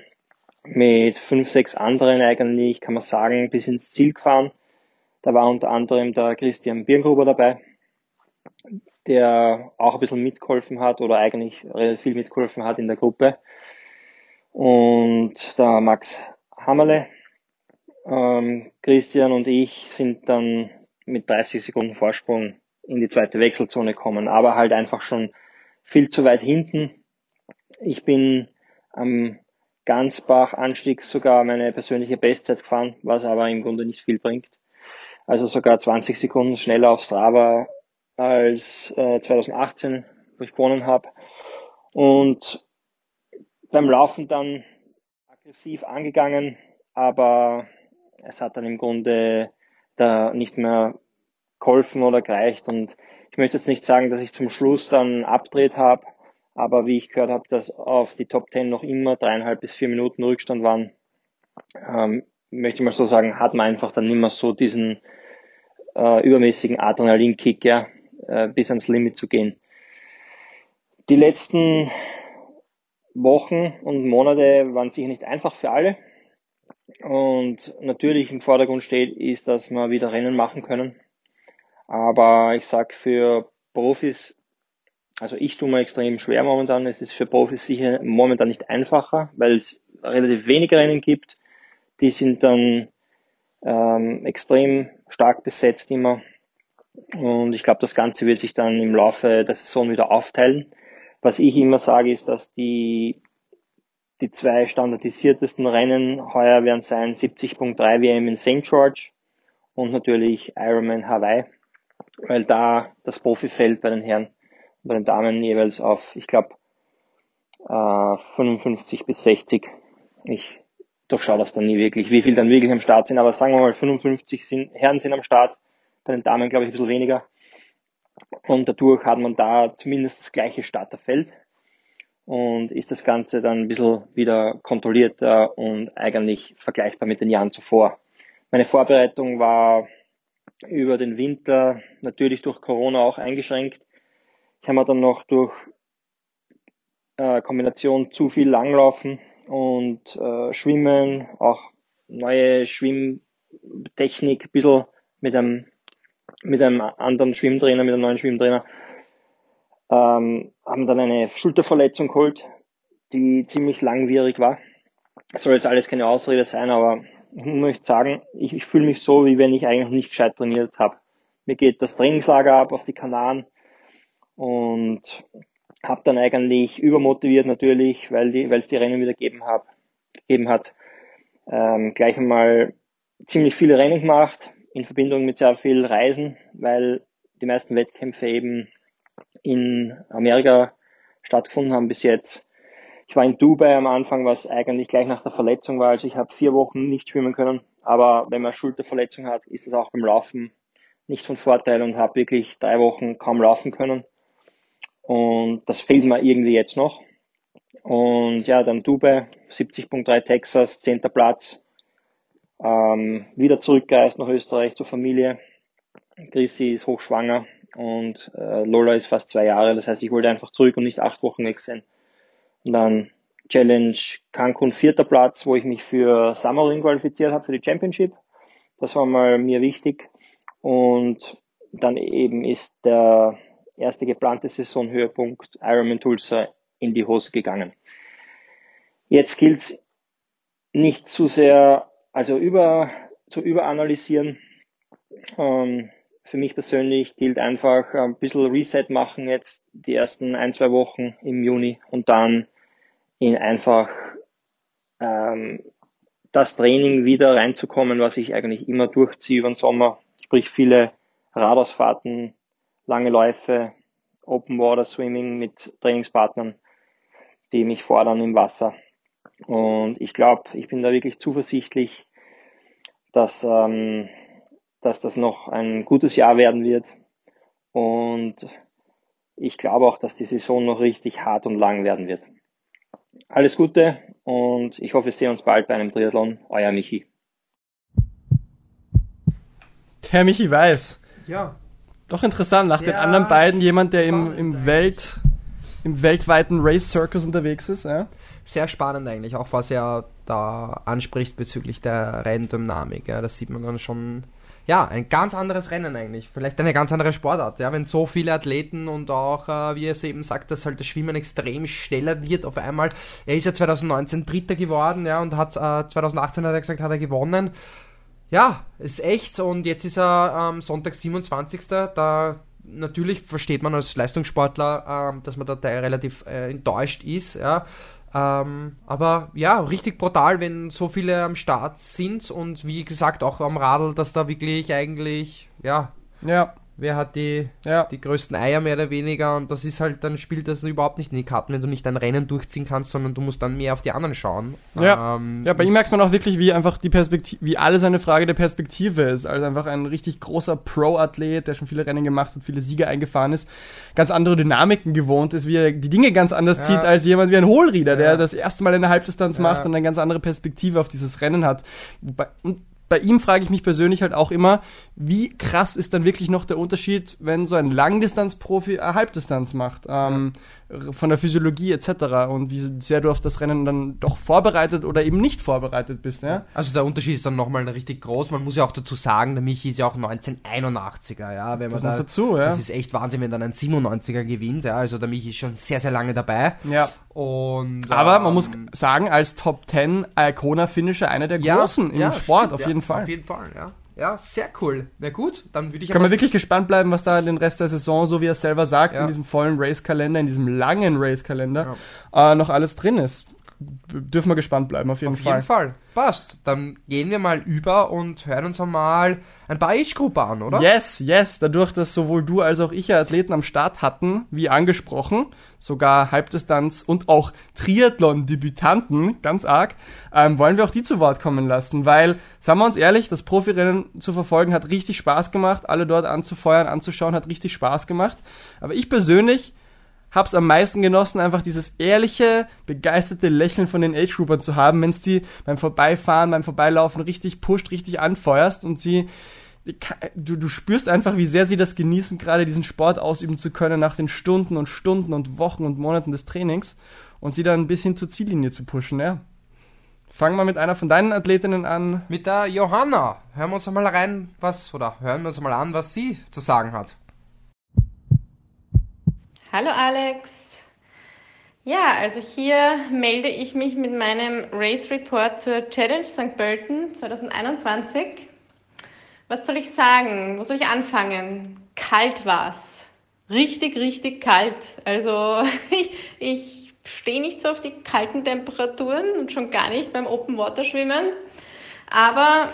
mit fünf, sechs anderen eigentlich, kann man sagen, bis ins Ziel gefahren. Da war unter anderem der Christian Birngruber dabei, der auch ein bisschen mitgeholfen hat oder eigentlich relativ viel mitgeholfen hat in der Gruppe. Und der Max Hammerle, ähm, Christian und ich sind dann mit 30 Sekunden Vorsprung in die zweite Wechselzone kommen, aber halt einfach schon viel zu weit hinten. Ich bin am Gansbach-Anstieg sogar meine persönliche Bestzeit gefahren, was aber im Grunde nicht viel bringt. Also sogar 20 Sekunden schneller auf Strava als äh, 2018, wo ich gewonnen habe. Und beim Laufen dann aggressiv angegangen, aber es hat dann im Grunde da nicht mehr geholfen oder gereicht. Und ich möchte jetzt nicht sagen, dass ich zum Schluss dann abdreht habe, aber wie ich gehört habe, dass auf die Top 10 noch immer dreieinhalb bis vier Minuten Rückstand waren, ähm, möchte ich mal so sagen, hat man einfach dann nicht mehr so diesen äh, übermäßigen Adrenalinkick, ja, äh, bis ans Limit zu gehen. Die letzten Wochen und Monate waren sicher nicht einfach für alle. Und natürlich im Vordergrund steht, ist, dass wir wieder Rennen machen können. Aber ich sag für Profis, also ich tue mir extrem schwer momentan. Es ist für Profis sicher momentan nicht einfacher, weil es relativ wenige Rennen gibt. Die sind dann ähm, extrem stark besetzt immer. Und ich glaube, das Ganze wird sich dann im Laufe der Saison wieder aufteilen. Was ich immer sage, ist, dass die, die zwei standardisiertesten Rennen heuer werden sein 70.3 WM in St. George und natürlich Ironman Hawaii, weil da das Profifeld bei den Herren bei den Damen jeweils auf, ich glaube, äh, 55 bis 60. Ich durchschaue das dann nie wirklich, wie viel dann wirklich am Start sind, aber sagen wir mal 55 sind, Herren sind am Start, bei den Damen glaube ich ein bisschen weniger. Und dadurch hat man da zumindest das gleiche Starterfeld und ist das Ganze dann ein bisschen wieder kontrollierter und eigentlich vergleichbar mit den Jahren zuvor. Meine Vorbereitung war über den Winter natürlich durch Corona auch eingeschränkt. Habe mir dann noch durch äh, Kombination zu viel Langlaufen und äh, Schwimmen, auch neue Schwimmtechnik, ein bisschen mit einem mit einem anderen Schwimmtrainer, mit einem neuen Schwimmtrainer, ähm, haben dann eine Schulterverletzung geholt, die ziemlich langwierig war. Soll jetzt alles keine Ausrede sein, aber ich möchte sagen, ich, ich fühle mich so, wie wenn ich eigentlich nicht gescheit trainiert habe. Mir geht das Trainingslager ab auf die Kanaren und habe dann eigentlich übermotiviert natürlich, weil die, weil es die Rennen wieder gegeben, hab, gegeben hat, ähm, gleich einmal ziemlich viele Rennen gemacht, in Verbindung mit sehr viel Reisen, weil die meisten Wettkämpfe eben in Amerika stattgefunden haben bis jetzt. Ich war in Dubai am Anfang, was eigentlich gleich nach der Verletzung war. Also ich habe vier Wochen nicht schwimmen können. Aber wenn man Schulterverletzung hat, ist das auch beim Laufen nicht von Vorteil und habe wirklich drei Wochen kaum laufen können. Und das fehlt mir irgendwie jetzt noch. Und ja, dann Dubai, 70.3 Texas, 10. Platz ähm, wieder zurückgereist nach Österreich zur Familie. Chrissy ist hochschwanger und äh, Lola ist fast zwei Jahre. Das heißt, ich wollte einfach zurück und nicht acht Wochen weg sein. Und dann Challenge Cancun vierter Platz, wo ich mich für Summerlin qualifiziert habe, für die Championship. Das war mal mir wichtig. Und dann eben ist der erste geplante Saisonhöhepunkt Ironman Tulsa in die Hose gegangen. Jetzt gilt es nicht zu sehr also über, zu überanalysieren. Ähm, für mich persönlich gilt einfach ein bisschen Reset machen jetzt die ersten ein, zwei Wochen im Juni und dann in einfach ähm, das Training wieder reinzukommen, was ich eigentlich immer durchziehe über den Sommer, sprich viele Radausfahrten, lange Läufe, Open Water Swimming mit Trainingspartnern, die mich fordern im Wasser. Und ich glaube, ich bin da wirklich zuversichtlich, dass, ähm, dass das noch ein gutes Jahr werden wird. Und ich glaube auch, dass die Saison noch richtig hart und lang werden wird. Alles Gute und ich hoffe, wir sehen uns bald bei einem Triathlon. Euer Michi. Herr Michi Weiß. Ja. Doch interessant, nach Ja, den anderen beiden jemand, der im, im. Welt, im weltweiten Race Circus unterwegs ist, ja. Sehr spannend eigentlich, auch was er da anspricht bezüglich der Renndynamik. Ja, das sieht man dann schon. Ja, ein ganz anderes Rennen eigentlich. Vielleicht eine ganz andere Sportart. Ja, wenn so viele Athleten und auch, äh, wie er es eben sagt, dass halt das Schwimmen extrem schneller wird auf einmal. Er ist ja 2019 Dritter geworden, ja, und hat äh, 2018 hat er gesagt, hat er gewonnen. Ja, ist echt. Und jetzt ist er am ähm, Sonntag 27. Da natürlich versteht man als Leistungssportler, ähm, dass man da relativ äh, enttäuscht ist. Ja. Ähm, aber ja, richtig brutal, wenn so viele am Start sind und wie gesagt auch am Radl, dass da wirklich eigentlich, ja, ja wer hat die, ja. die größten Eier mehr oder weniger und das ist halt, dann spielt das überhaupt nicht in die Karten, wenn du nicht dein Rennen durchziehen kannst, sondern du musst dann mehr auf die anderen schauen. Ja, ähm, ja bei ihm merkt man auch wirklich, wie einfach die Perspektive, wie alles eine Frage der Perspektive ist. Also einfach ein richtig großer Pro-Athlet, der schon viele Rennen gemacht hat, viele Siege eingefahren ist, ganz andere Dynamiken gewohnt ist, wie er die Dinge ganz anders ja. zieht als jemand wie ein Hohlrieder, ja. der das erste Mal eine Halbdistanz macht und eine ganz andere Perspektive auf dieses Rennen hat. Und bei ihm frage ich mich persönlich halt auch immer, wie krass ist dann wirklich noch der Unterschied, wenn so ein Langdistanzprofi eine Halbdistanz macht, ähm, ja. Von der Physiologie etc. und wie sehr du auf das Rennen dann doch vorbereitet oder eben nicht vorbereitet bist. Ja? Also der Unterschied ist dann nochmal richtig groß. Man muss ja auch dazu sagen, der Michi ist ja auch 1981er, ja. Wenn man das, da, dazu, ja. das ist echt Wahnsinn, wenn dann ein 97er gewinnt. Ja? Also der Michi ist schon sehr, sehr lange dabei. Ja. Und, Aber ähm, man muss sagen, als Top 10 Icona-Finisher einer der ja, großen im ja, Sport, stimmt, auf jeden Fall. Auf jeden Fall, ja. Ja, sehr cool. Na gut, dann würde ich Kann man wirklich gespannt bleiben, was da den Rest der Saison, so wie er selber sagt, ja. in diesem vollen Race-Kalender, in diesem langen Race-Kalender, ja. äh, noch alles drin ist dürfen wir gespannt bleiben, auf jeden auf Fall. Auf jeden Fall. Passt. Dann gehen wir mal über und hören uns einmal ein paar Age-Gruppe an, oder? Yes, yes. Dadurch, dass sowohl du als auch ich ja Athleten am Start hatten, wie angesprochen, sogar Halbdistanz und auch Triathlon-Debütanten, ganz arg, ähm, wollen wir auch die zu Wort kommen lassen, weil, sagen wir uns ehrlich, das Profirennen zu verfolgen hat richtig Spaß gemacht, alle dort anzufeuern, anzuschauen, hat richtig Spaß gemacht. Aber ich persönlich hab's am meisten genossen, einfach dieses ehrliche, begeisterte Lächeln von den Age-Groupern zu haben, wenn's die beim Vorbeifahren, beim Vorbeilaufen richtig pusht, richtig anfeuerst und sie du, du spürst einfach, wie sehr sie das genießen, gerade diesen Sport ausüben zu können nach den Stunden und Stunden und Wochen und Monaten des Trainings und sie dann ein bisschen zur Ziellinie zu pushen, ja. Fangen wir mit einer von deinen Athletinnen an. Mit der Johanna. Hören wir uns mal rein, was, oder hören wir uns mal an, was sie zu sagen hat. Hallo Alex. Ja, also hier melde ich mich mit meinem Race Report zur Challenge St. Pölten 2021. Was soll ich sagen? Wo soll ich anfangen? Kalt war's. Richtig, richtig kalt. Also [laughs] ich, ich stehe nicht so auf die kalten Temperaturen und schon gar nicht beim Open Water Schwimmen. Aber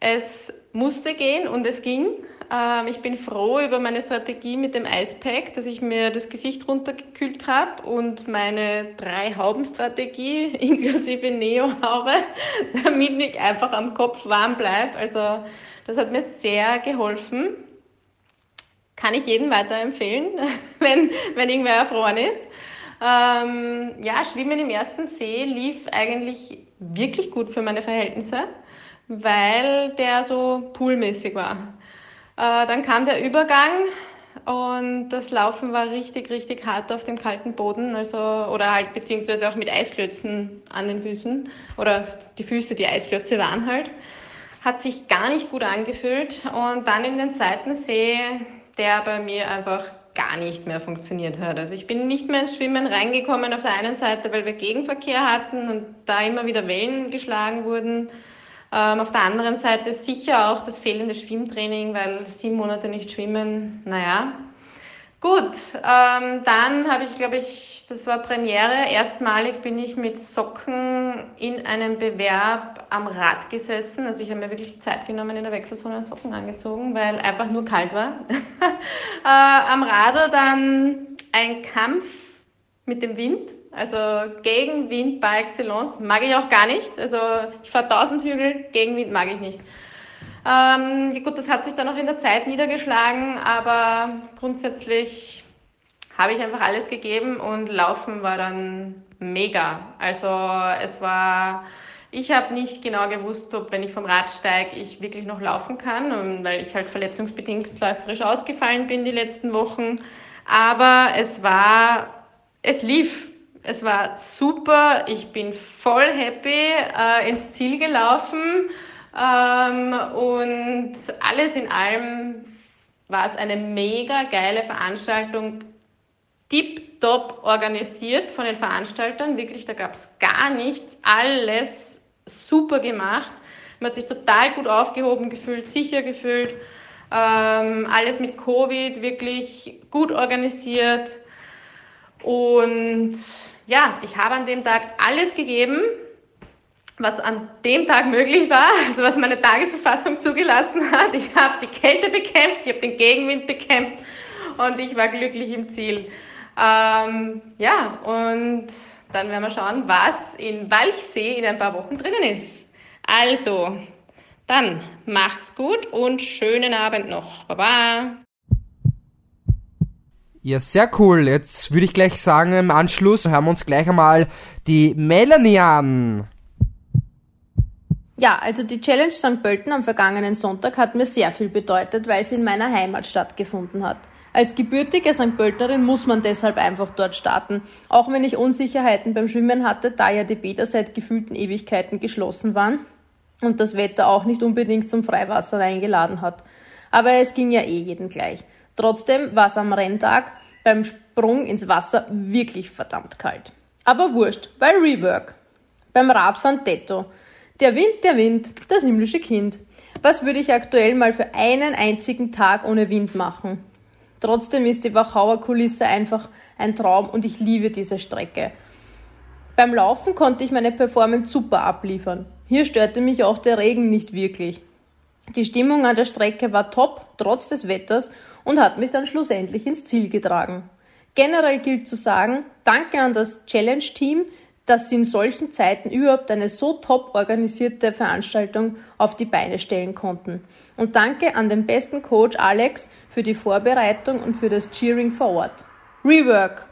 es musste gehen und es ging. Ähm, ich bin froh über meine Strategie mit dem Eispack, dass ich mir das Gesicht runtergekühlt habe und meine drei Haubenstrategie [laughs] inklusive Neo-Haube, [laughs] damit ich einfach am Kopf warm bleibe. Also das hat mir sehr geholfen. Kann ich jedem weiterempfehlen, [laughs] wenn, wenn irgendwer erfroren ist. Ähm, ja, Schwimmen im ersten See lief eigentlich wirklich gut für meine Verhältnisse, weil der so poolmäßig war. Äh, dann kam der Übergang und das Laufen war richtig, richtig hart auf dem kalten Boden, also oder halt beziehungsweise auch mit Eisklötzen an den Füßen oder die Füße, die Eisklötze waren halt. Hat sich gar nicht gut angefühlt und dann in den zweiten See, der bei mir einfach gar nicht mehr funktioniert hat. Also ich bin nicht mehr ins Schwimmen reingekommen auf der einen Seite, weil wir Gegenverkehr hatten und da immer wieder Wellen geschlagen wurden. Ähm, auf der anderen Seite sicher auch das fehlende Schwimmtraining, weil sieben Monate nicht schwimmen, naja. Gut, ähm, dann habe ich, glaube ich, das war Premiere. Erstmalig bin ich mit Socken in einem Bewerb am Rad gesessen. Also ich habe mir wirklich Zeit genommen in der Wechselzone Socken angezogen, weil einfach nur kalt war. [laughs] äh, am Radl dann ein Kampf mit dem Wind also Gegenwind par excellence mag ich auch gar nicht. Also ich fahre 1000 Hügel, Gegenwind mag ich nicht. Ähm, gut, das hat sich dann auch in der Zeit niedergeschlagen, aber grundsätzlich habe ich einfach alles gegeben und Laufen war dann mega. Also es war, ich habe nicht genau gewusst, ob wenn ich vom Rad steige, ich wirklich noch laufen kann, weil ich halt verletzungsbedingt läuferisch ausgefallen bin die letzten Wochen. Aber es war, es lief es war super, ich bin voll happy äh, ins Ziel gelaufen ähm, und alles in allem war es eine mega geile Veranstaltung, tip-top organisiert von den Veranstaltern, wirklich, da gab es gar nichts, alles super gemacht. Man hat sich total gut aufgehoben gefühlt, sicher gefühlt. Ähm, alles mit Covid wirklich gut organisiert. Und ja, ich habe an dem Tag alles gegeben, was an dem Tag möglich war, also was meine Tagesverfassung zugelassen hat. Ich habe die Kälte bekämpft, ich habe den Gegenwind bekämpft und ich war glücklich im Ziel. Ähm, ja, und dann werden wir schauen, was in Walchsee in ein paar Wochen drinnen ist. Also, dann mach's gut und schönen Abend noch. Baba. Ja, sehr cool. Jetzt würde ich gleich sagen, im Anschluss hören wir uns gleich einmal die Melanie an. Ja, also die Challenge St. Pölten am vergangenen Sonntag hat mir sehr viel bedeutet, weil sie in meiner Heimat stattgefunden hat. Als gebürtige St. Pölterin muss man deshalb einfach dort starten, auch wenn ich Unsicherheiten beim Schwimmen hatte, da ja die Bäder seit gefühlten Ewigkeiten geschlossen waren und das Wetter auch nicht unbedingt zum Freiwasser eingeladen hat. Aber es ging ja eh jeden gleich. Trotzdem war es am Renntag beim Sprung ins Wasser wirklich verdammt kalt. Aber wurscht, weil Rework. Beim Radfahren Tetto. Der Wind, der Wind, das himmlische Kind. Was würde ich aktuell mal für einen einzigen Tag ohne Wind machen? Trotzdem ist die Wachauer Kulisse einfach ein Traum und ich liebe diese Strecke. Beim Laufen konnte ich meine Performance super abliefern. Hier störte mich auch der Regen nicht wirklich. Die Stimmung an der Strecke war top, trotz des Wetters, und hat mich dann schlussendlich ins Ziel getragen. Generell gilt zu sagen, danke an das Challenge-Team, dass sie in solchen Zeiten überhaupt eine so top organisierte Veranstaltung auf die Beine stellen konnten. Und danke an den besten Coach Alex für die Vorbereitung und für das Cheering vor Ort. Rework!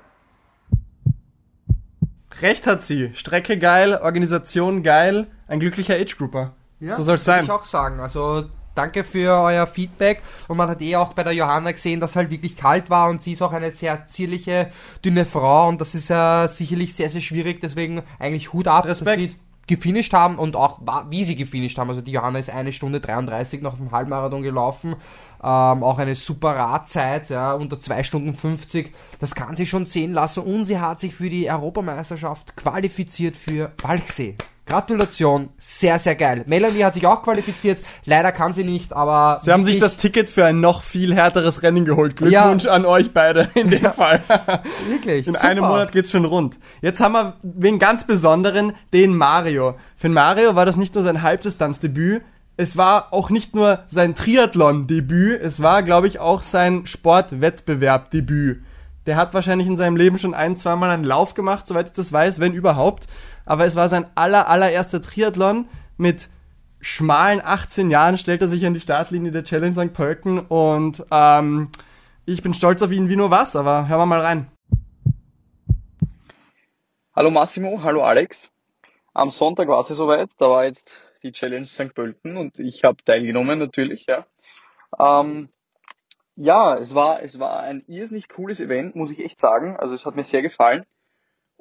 Recht hat sie. Strecke geil, Organisation geil, ein glücklicher Age-Grouper. Ja, so soll es sein. ich auch sagen. Also danke für euer Feedback. Und man hat eh auch bei der Johanna gesehen, dass halt wirklich kalt war und sie ist auch eine sehr zierliche, dünne Frau und das ist ja sicherlich sehr, sehr schwierig. Deswegen eigentlich Hut ab, Respekt. dass sie gefinisht haben und auch wie sie gefinisht haben. Also die Johanna ist eine Stunde 33 noch dem Halbmarathon gelaufen. Ähm, auch eine super Radzeit, ja, unter 2 Stunden 50. Das kann sich schon sehen lassen und sie hat sich für die Europameisterschaft qualifiziert für Walchsee. Gratulation, sehr, sehr geil. Melanie hat sich auch qualifiziert, leider kann sie nicht, aber. Sie haben sich das Ticket für ein noch viel härteres Rennen geholt. Glückwunsch ja. an euch beide in dem ja. Fall. [laughs] Wirklich. In super. einem Monat geht's schon rund. Jetzt haben wir wen ganz Besonderen, den Mario. Für den Mario war das nicht nur sein Halbdistanzdebüt, es war auch nicht nur sein Triathlon-Debüt, es war, glaube ich, auch sein Sportwettbewerb-Debüt. Der hat wahrscheinlich in seinem Leben schon ein, zweimal einen Lauf gemacht, soweit ich das weiß, wenn überhaupt aber es war sein aller, allererster Triathlon mit schmalen 18 Jahren stellt er sich an die Startlinie der Challenge St. Pölten und ähm, ich bin stolz auf ihn wie nur was, aber hören wir mal rein. Hallo Massimo, hallo Alex. Am Sonntag war es soweit, da war jetzt die Challenge St. Pölten und ich habe teilgenommen natürlich, ja. Ähm, ja, es war, es war ein irrsinnig cooles Event, muss ich echt sagen. Also es hat mir sehr gefallen.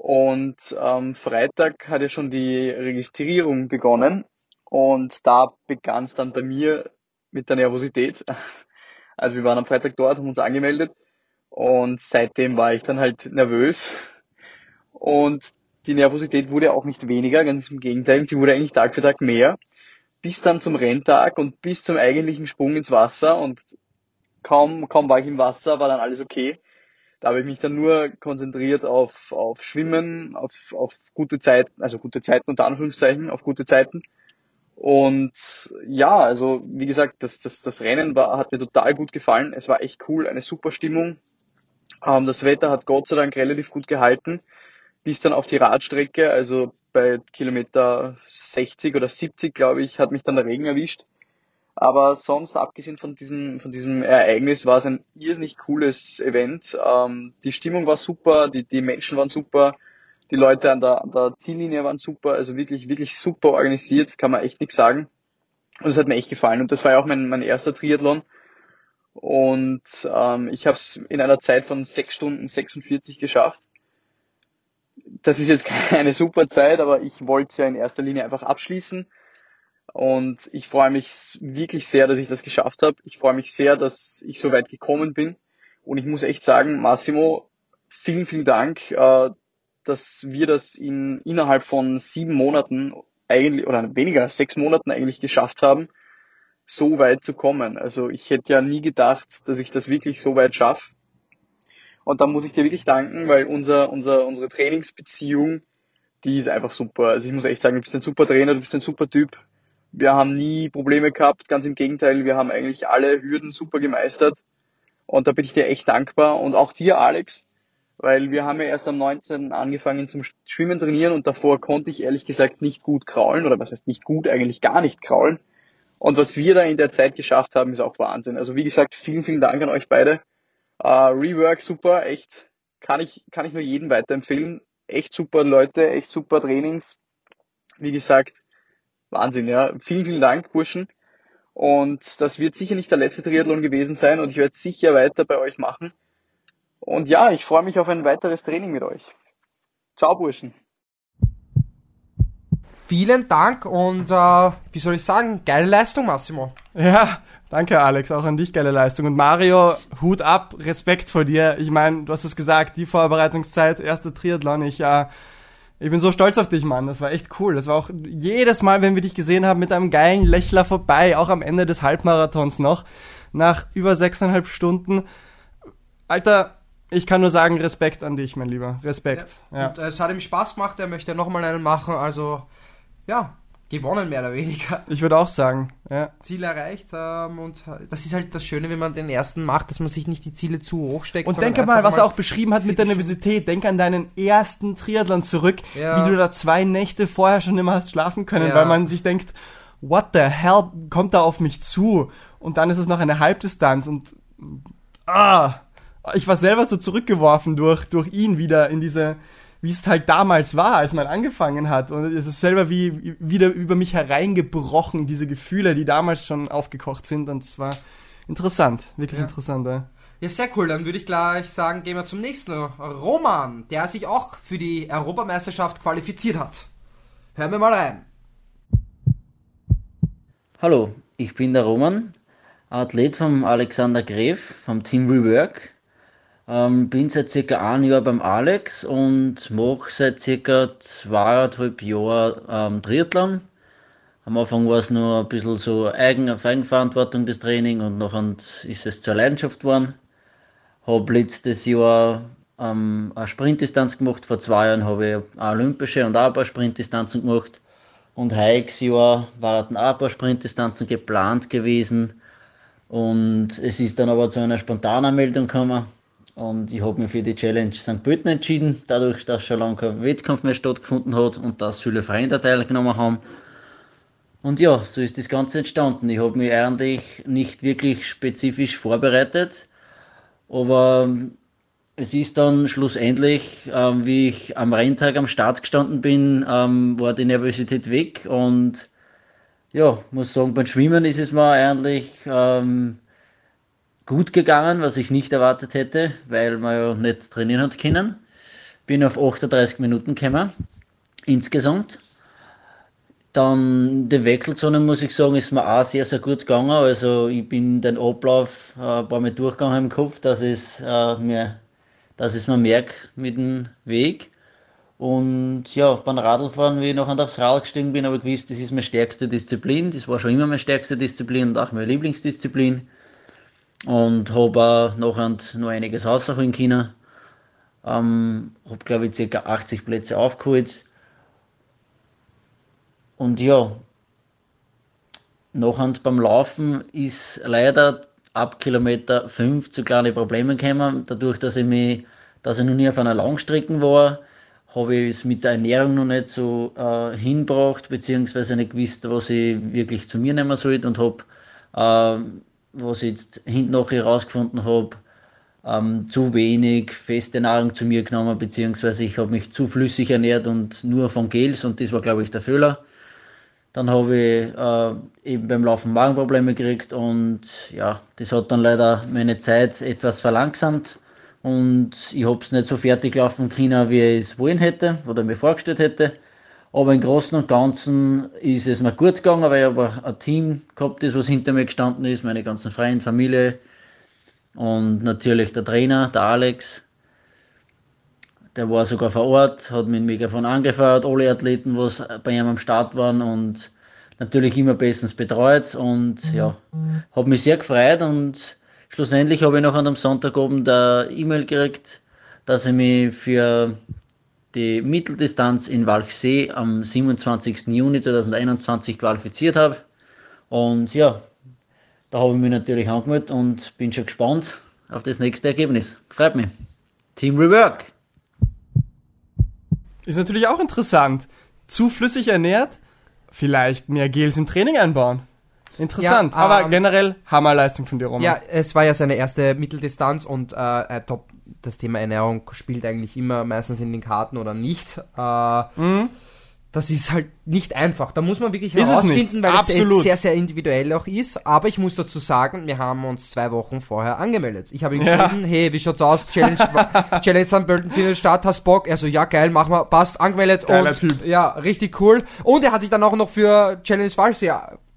Und am Freitag hat ja schon die Registrierung begonnen. Und da begann es dann bei mir mit der Nervosität. [laughs] Also wir waren am Freitag dort, haben uns angemeldet. Und seitdem war ich dann halt nervös. Und die Nervosität wurde auch nicht weniger, ganz im Gegenteil, sie wurde eigentlich Tag für Tag mehr, bis dann zum Renntag und bis zum eigentlichen Sprung ins Wasser. Und kaum, kaum war ich im Wasser, war dann alles okay. Da habe ich mich dann nur konzentriert auf, auf Schwimmen, auf, auf gute Zeiten, also gute Zeiten unter Anführungszeichen, auf gute Zeiten. Und ja, also wie gesagt, das, das, das Rennen war, hat mir total gut gefallen. Es war echt cool, eine super Stimmung. Ähm, das Wetter hat Gott sei Dank relativ gut gehalten, bis dann auf die Radstrecke, also bei Kilometer 60 oder 70, glaube ich, hat mich dann der Regen erwischt. Aber sonst, abgesehen von diesem, von diesem Ereignis, war es ein irrsinnig cooles Event. Ähm, die Stimmung war super, die, die Menschen waren super, die Leute an der, an der Ziellinie waren super, also wirklich, wirklich super organisiert, kann man echt nichts sagen. Und es hat mir echt gefallen. Und das war ja auch mein, mein erster Triathlon. Und ähm, ich habe es in einer Zeit von 6 Stunden 46 geschafft. Das ist jetzt [laughs] keine super Zeit, aber ich wollte es ja in erster Linie einfach abschließen und ich freue mich wirklich sehr, dass ich das geschafft habe. Ich freue mich sehr, dass ich so weit gekommen bin. Und ich muss echt sagen, Massimo, vielen, vielen Dank, äh, dass wir das in, innerhalb von sieben Monaten eigentlich, oder weniger, sechs Monaten eigentlich geschafft haben, so weit zu kommen. Also ich hätte ja nie gedacht, dass ich das wirklich so weit schaffe. Und da muss ich dir wirklich danken, weil unser, unser, unsere Trainingsbeziehung, die ist einfach super. Also ich muss echt sagen, du bist ein super Trainer, du bist ein super Typ. Wir haben nie Probleme gehabt, ganz im Gegenteil, wir haben eigentlich alle Hürden super gemeistert. Und da bin ich dir echt dankbar. Und auch dir, Alex, weil wir haben ja erst am 19. angefangen zum Schwimmen trainieren und davor konnte ich ehrlich gesagt nicht gut kraulen oder was heißt nicht gut, eigentlich gar nicht kraulen. Und was wir da in der Zeit geschafft haben, ist auch Wahnsinn. Also wie gesagt, vielen, vielen Dank an euch beide. Uh, Rework super, echt, kann ich, kann ich nur jedem weiterempfehlen. Echt super Leute, echt super Trainings. Wie gesagt, Wahnsinn, ja. Vielen, vielen Dank, Burschen. Und das wird sicher nicht der letzte Triathlon gewesen sein und ich werde sicher weiter bei euch machen. Und ja, ich freue mich auf ein weiteres Training mit euch. Ciao, Burschen. Vielen Dank und äh, wie soll ich sagen, geile Leistung, Massimo. Ja, danke Alex, auch an dich geile Leistung. Und Mario, Hut ab, Respekt vor dir. Ich meine, du hast es gesagt, die Vorbereitungszeit, erste Triathlon, ich ja. Äh, ich bin so stolz auf dich, Mann. Das war echt cool. Das war auch jedes Mal, wenn wir dich gesehen haben, mit einem geilen Lächler vorbei, auch am Ende des Halbmarathons noch, nach über sechseinhalb Stunden. Alter, ich kann nur sagen, Respekt an dich, mein Lieber. Respekt. Ja. ja. Und äh, es hat ihm Spaß gemacht, er möchte nochmal einen machen, also ja, gewonnen mehr oder weniger. Ich würde auch sagen, ja. Ziel erreicht ähm, und das ist halt das Schöne, wenn man den ersten macht, dass man sich nicht die Ziele zu hoch steckt. Und denke mal, was er auch beschrieben hat mit der Nervosität, denk an deinen ersten Triathlon zurück, ja. wie du da zwei Nächte vorher schon immer hast schlafen können, ja. weil man sich denkt, what the hell kommt da auf mich zu? Und dann ist es noch eine Halbdistanz und ah, ich war selber so zurückgeworfen durch, durch ihn wieder in diese, wie es halt damals war, als man angefangen hat. Und es ist selber wie wieder über mich hereingebrochen, diese Gefühle, die damals schon aufgekocht sind. Und es war interessant, wirklich ja. interessant. Ja. ja, sehr cool. Dann würde ich gleich sagen, gehen wir zum nächsten. Roman, der sich auch für die Europameisterschaft qualifiziert hat. Hören wir mal rein. Hallo, ich bin der Roman, Athlet vom Alexander Gref vom Team Rework ähm, bin seit circa einem Jahr beim Alex und mache seit circa zweieinhalb Jahren ähm, Triathlon. Am Anfang war es nur ein bisschen so Eigen, auf Eigenverantwortung das Training und nachher ist es zur Leidenschaft geworden. Habe letztes Jahr ähm, eine Sprintdistanz gemacht, vor zwei Jahren habe ich eine olympische und auch ein paar Sprintdistanzen gemacht. Und heutiges Jahr waren auch ein paar Sprintdistanzen geplant gewesen. Und es ist dann aber zu einer spontanen Meldung gekommen und ich habe mich für die Challenge St. Pölten entschieden, dadurch, dass schon lange kein Wettkampf mehr stattgefunden hat und dass viele Vereine teilgenommen haben. Und ja, so ist das Ganze entstanden. Ich habe mich eigentlich nicht wirklich spezifisch vorbereitet, aber es ist dann schlussendlich, ähm, wie ich am Renntag am Start gestanden bin, ähm, war die Nervosität weg und ja, muss sagen, beim Schwimmen ist es mir eigentlich ähm, gut gegangen, was ich nicht erwartet hätte, weil man ja nicht trainieren hat können. Bin auf 38 Minuten gekommen, insgesamt. Dann die Wechselzone, muss ich sagen, ist mir auch sehr, sehr gut gegangen. Also ich bin den Ablauf äh, ein paar Mal durchgegangen im Kopf, dass es, äh, mir, dass es mir merke mit dem Weg. Und ja, beim Radlfahren, wie ich noch aufs Rad gestiegen bin, habe ich gewusst, das ist meine stärkste Disziplin. Das war schon immer meine stärkste Disziplin und auch meine Lieblingsdisziplin und habe auch nachher noch einiges rausholen können. Ähm, habe, glaube ich, ca. 80 Plätze aufgeholt. Und ja, nachher beim Laufen ist leider ab Kilometer 5 zu kleine Probleme gekommen. Dadurch, dass ich, mich, dass ich noch nie auf einer Langstrecke war, habe ich es mit der Ernährung noch nicht so äh, hinbracht, beziehungsweise nicht gewusst, was ich wirklich zu mir nehmen sollte und habe äh, was ich jetzt hinten noch herausgefunden habe, ähm, zu wenig feste Nahrung zu mir genommen, beziehungsweise ich habe mich zu flüssig ernährt und nur von Gels und das war, glaube ich, der Fehler. Dann habe ich äh, eben beim Laufen Magenprobleme gekriegt und ja, das hat dann leider meine Zeit etwas verlangsamt und ich habe es nicht so fertig laufen können, wie ich es wollen hätte oder mir vorgestellt hätte. Aber im Großen und Ganzen ist es mir gut gegangen, weil ich aber ein Team gehabt ist, was hinter mir gestanden ist, meine ganzen Freien, Familie und natürlich der Trainer, der Alex, der war sogar vor Ort, hat mich mega von angefahren, alle Athleten, was bei ihm am Start waren und natürlich immer bestens betreut und ja, habe mich sehr gefreut und schlussendlich habe ich noch an dem Sonntagabend eine E-Mail gekriegt, dass ich mich für die Mitteldistanz in Walchsee am 27. Juni 2021 qualifiziert habe. Und ja, da habe ich mich natürlich angemeldet und bin schon gespannt auf das nächste Ergebnis. Freut mich. Team Rework. Ist natürlich auch interessant. Zu flüssig ernährt, vielleicht mehr Gels im Training einbauen. Interessant, Ja, aber ähm, generell Hammerleistung von dir, Roman. Ja, es war ja seine erste Mitteldistanz und äh, äh, top, das Thema Ernährung spielt eigentlich immer meistens in den Karten oder nicht. Äh, Das ist halt nicht einfach. Da muss man wirklich Mhm. Ist es herausfinden, nicht. weil Absolut. es sehr, sehr individuell auch ist. Aber ich muss dazu sagen, wir haben uns zwei Wochen vorher angemeldet. Ich habe ihm Ja. geschrieben, hey, wie schaut's aus? Challenge, [laughs] Challenge St. Pölten findet statt, hast Bock? Er so, ja geil, machen wir, passt, angemeldet Geiler und Typ. ja, richtig cool. Und er hat sich dann auch noch für Challenge Walchsee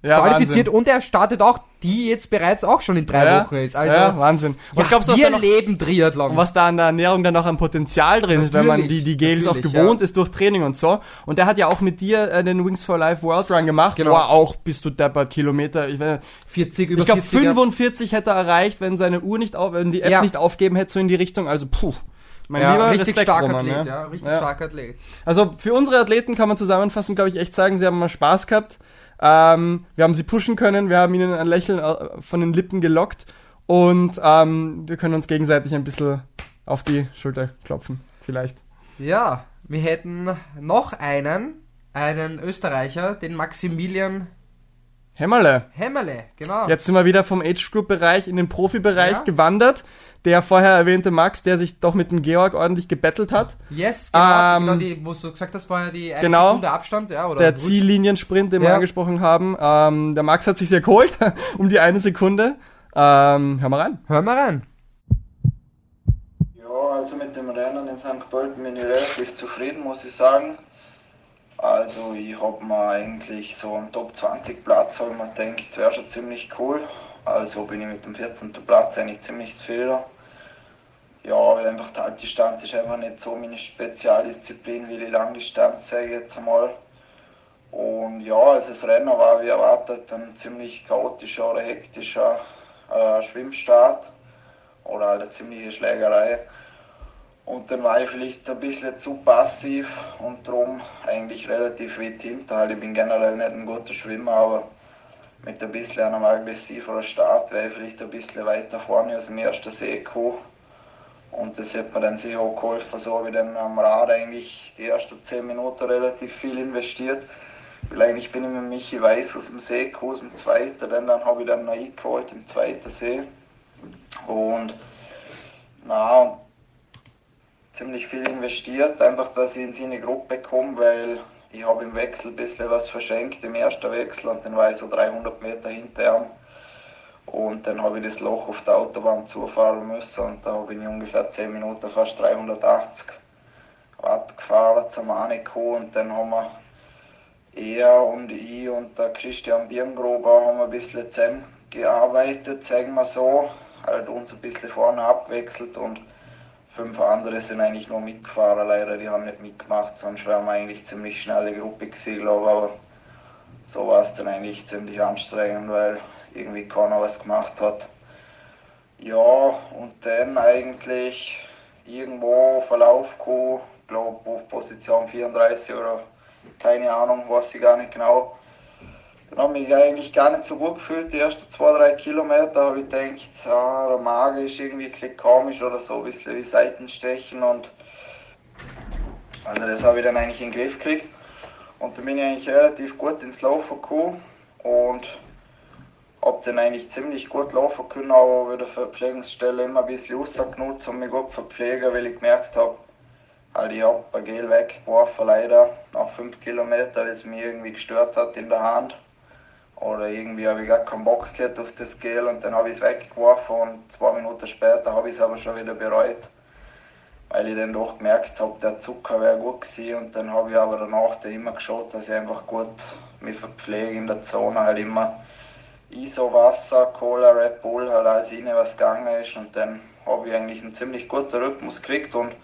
Ja, qualifiziert Wahnsinn. und er startet auch, die jetzt bereits auch schon in drei ja, Wochen ist. Also, ja, Wahnsinn. Was ja, glaubst du, was wir da noch, leben Triathlon. was da an der Ernährung dann noch an Potenzial drin ist, wenn man die, Natürlich, die Gels auch natürlich, gewohnt ist durch Training und so. Und der hat ja auch mit dir äh, den Wings for Life World Run gemacht, Genau. wo er auch bis zu deppert Kilometer, ich, weiß nicht, 40 über ich glaube 40 er. 45 hätte er erreicht, wenn seine Uhr nicht auf, wenn die App nicht aufgeben hätte, so in die Richtung, also puh. Mein ja, lieber richtig Respekt, starker Roman, Athlet, ja. richtig starker Athlet. Also für unsere Athleten kann man zusammenfassend, glaube ich, echt sagen, sie haben mal Spaß gehabt. Ähm, wir haben sie pushen können, wir haben ihnen ein Lächeln äh, von den Lippen gelockt und ähm, wir können uns gegenseitig ein bisschen auf die Schulter klopfen, vielleicht. Ja, wir hätten noch einen, einen Österreicher, den Maximilian Hämmerle. Hämmerle, genau. Jetzt sind wir wieder vom Age Group Bereich in den Profibereich Ja. gewandert. Der vorher erwähnte Max, der sich doch mit dem Georg ordentlich gebettelt hat. Yes, genau, Ähm, genau die, wo du gesagt hast, vorher die eine genau. Sekunde Abstand, ja, oder? Der. Zielliniensprint, den wir Ja. angesprochen haben. Ähm, der Max hat sich sehr geholt, [laughs] um die eine Sekunde. Ähm, hör mal rein. Hör mal rein. Ja, also mit dem Rennen in St. Pölten bin ich relativ zufrieden, muss ich sagen. Also ich habe mir eigentlich so einen Top 20 Platz, habe ich mir gedacht, wäre schon ziemlich cool. Also bin ich mit dem 14. Platz eigentlich ziemlich zufrieden. Ja, weil einfach die Halbdistanz ist einfach nicht so meine Spezialdisziplin wie die Langdistanz, sage ich jetzt einmal. Und ja, als das Rennen war wie erwartet ein ziemlich chaotischer oder hektischer äh, Schwimmstart oder halt eine ziemliche Schlägerei. Und dann war ich vielleicht ein bisschen zu passiv und darum eigentlich relativ weit hinter. Halt, ich bin generell nicht ein guter Schwimmer, aber mit ein bisschen einem aggressiveren Start wäre ich vielleicht ein bisschen weiter vorne aus dem ersten See gekommen. Und das hat mir dann sicher auch geholfen. So habe ich dann am Rad eigentlich die ersten 10 Minuten relativ viel investiert. Weil eigentlich bin ich mit Michi Weiß aus dem See aus dem zweiten, dann, dann habe ich dann noch eingeholt im zweiten See. Und na, ziemlich viel investiert, einfach dass ich in seine Gruppe komme, weil ich habe im Wechsel ein bisschen was verschenkt im ersten Wechsel und dann war ich so 300 Meter hinter ihm. Und dann habe ich das Loch auf der Autobahn zufahren müssen und da habe ich ungefähr 10 Minuten fast 380 Watt gefahren zum Aniko und dann haben wir er und ich und der Christian Birngruber haben ein bisschen zusammengearbeitet, sagen wir so, halt uns ein bisschen vorne abwechselt und fünf andere sind eigentlich nur mitgefahren, leider, die haben nicht mitgemacht, sonst wären wir eigentlich ziemlich schnelle Gruppe gewesen, glaube ich, aber so war es dann eigentlich ziemlich anstrengend, weil irgendwie keiner was gemacht hat. Ja, und dann eigentlich irgendwo Verlauf gekommen, glaube auf Position 34 oder keine Ahnung, weiß ich gar nicht genau. Dann habe ich mich eigentlich gar nicht so gut gefühlt, die ersten zwei, drei Kilometer habe ich gedacht, ah, der Magen ist irgendwie ein komisch oder so, ein bisschen wie Seitenstechen und also das habe ich dann eigentlich in den Griff gekriegt. Und dann bin ich eigentlich relativ gut ins Laufen gekommen und habe dann eigentlich ziemlich gut laufen können, aber bei der Verpflegungsstelle immer ein bisschen rausgenutzt und mich gut verpflegen, weil ich gemerkt habe, halt ich habe ein Gel weggeworfen, leider, nach 5 Kilometern, weil es mich irgendwie gestört hat in der Hand. Oder irgendwie habe ich gar keinen Bock gehabt auf das Gel und dann habe ich es weggeworfen und zwei Minuten später habe ich es aber schon wieder bereut, weil ich dann doch gemerkt habe, der Zucker wäre gut gewesen und dann habe ich aber danach dann immer geschaut, dass ich einfach gut mich verpflege in der Zone, halt immer ISO, Wasser, Cola, Red Bull, halt alles rein, was gegangen ist und dann habe ich eigentlich einen ziemlich guten Rhythmus gekriegt und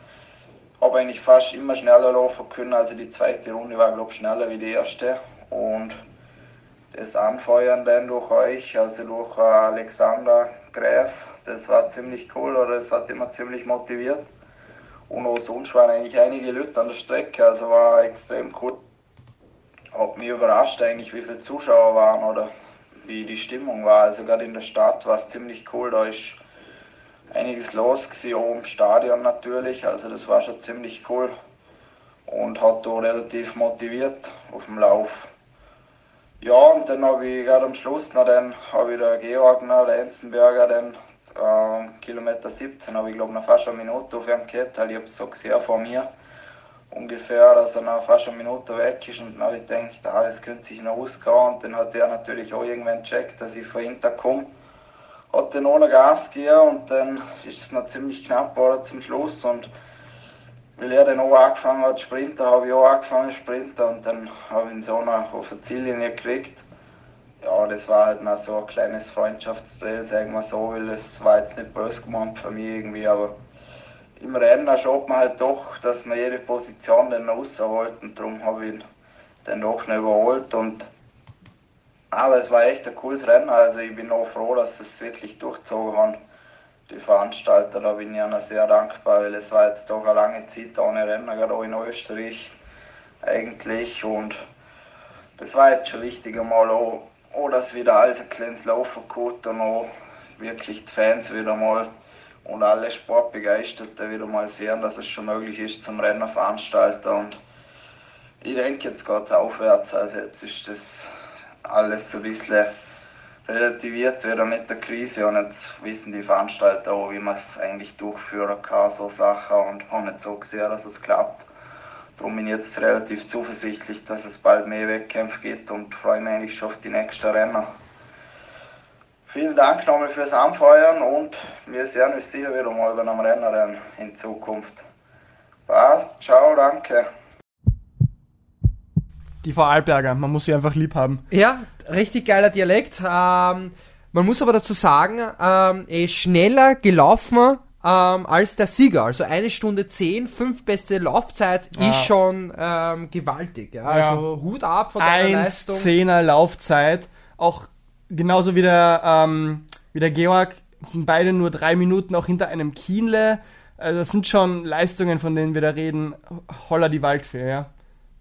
habe eigentlich fast immer schneller laufen können. Also die zweite Runde war, glaube ich, schneller wie die erste. Und das Anfeuern dann durch euch, also durch äh, Alexander Gräf, das war ziemlich cool oder das hat immer ziemlich motiviert. Und auch sonst waren eigentlich einige Leute an der Strecke, also war extrem cool. Hat mich überrascht eigentlich, wie viele Zuschauer waren oder wie die Stimmung war. Also gerade in der Stadt war es ziemlich cool, da ist einiges los gewesen, auch im Stadion natürlich, also das war schon ziemlich cool und hat da relativ motiviert auf dem Lauf. Ja, und dann habe ich gerade am Schluss noch den, habe ich der Georg noch, der Enzenberger, den äh, Kilometer 17, habe ich glaube noch fast eine Minute auf ihm gehabt, weil ich habe es so gesehen vor mir ungefähr, dass er noch fast eine Minute weg ist und dann habe ich gedacht, das könnte sich noch ausgehen und dann hat er natürlich auch irgendwann gecheckt, dass ich von hinten komme. Hat dann ohne Gas gegeben und dann ist es noch ziemlich knapp geworden zum Schluss und weil er dann auch angefangen hat zu sprinten, habe ich auch angefangen zu sprinten und dann habe ich ihn so noch auf die Ziellinie gekriegt. Ja, das war halt noch so ein kleines Freundschaftsduell, sagen wir so, weil es war jetzt nicht böse gemeint für mich irgendwie, aber im Rennen schaut man halt doch, dass man jede Position dann rausholt und darum habe ich ihn dann doch noch überholt und aber es war echt ein cooles Rennen, also ich bin auch froh, dass es wirklich durchgezogen haben die Veranstalter, da bin ich ihnen sehr dankbar, weil es war jetzt doch eine lange Zeit ohne Rennen, gerade auch in Österreich eigentlich. Und das war jetzt schon wichtig einmal auch, auch dass wieder alles ein kleines Laufen kommt und auch wirklich die Fans wieder mal und alle Sportbegeisterte wieder mal sehen, dass es schon möglich ist zum Rennen veranstalten. Und ich denke, jetzt geht es aufwärts. Also jetzt ist das alles so ein bisschen relativiert wieder mit der Krise und jetzt wissen die Veranstalter auch, wie man es eigentlich durchführen kann, so Sachen und haben nicht so gesehen, dass es klappt. Darum bin ich jetzt relativ zuversichtlich, dass es bald mehr Wettkämpfe gibt und freue mich eigentlich schon auf die nächsten Rennen. Vielen Dank nochmal fürs Anfeuern und wir sehen uns sicher wieder mal bei einem Rennen in Zukunft. Passt, ciao, danke. Die Vorarlberger, man muss sie einfach lieb haben. Ja, richtig geiler Dialekt. Ähm, man muss aber dazu sagen, ähm, er ist schneller gelaufen ähm, als der Sieger. Also eine Stunde zehn, fünf beste Laufzeit Ja. ist schon ähm, gewaltig. Ja? Also Hut ab von deiner Leistung. 1,10er Laufzeit. Auch genauso wie der, ähm, wie der Georg sind beide nur drei Minuten auch hinter einem Kienle. Also das sind schon Leistungen, von denen wir da reden. Holla die Waldfee, ja.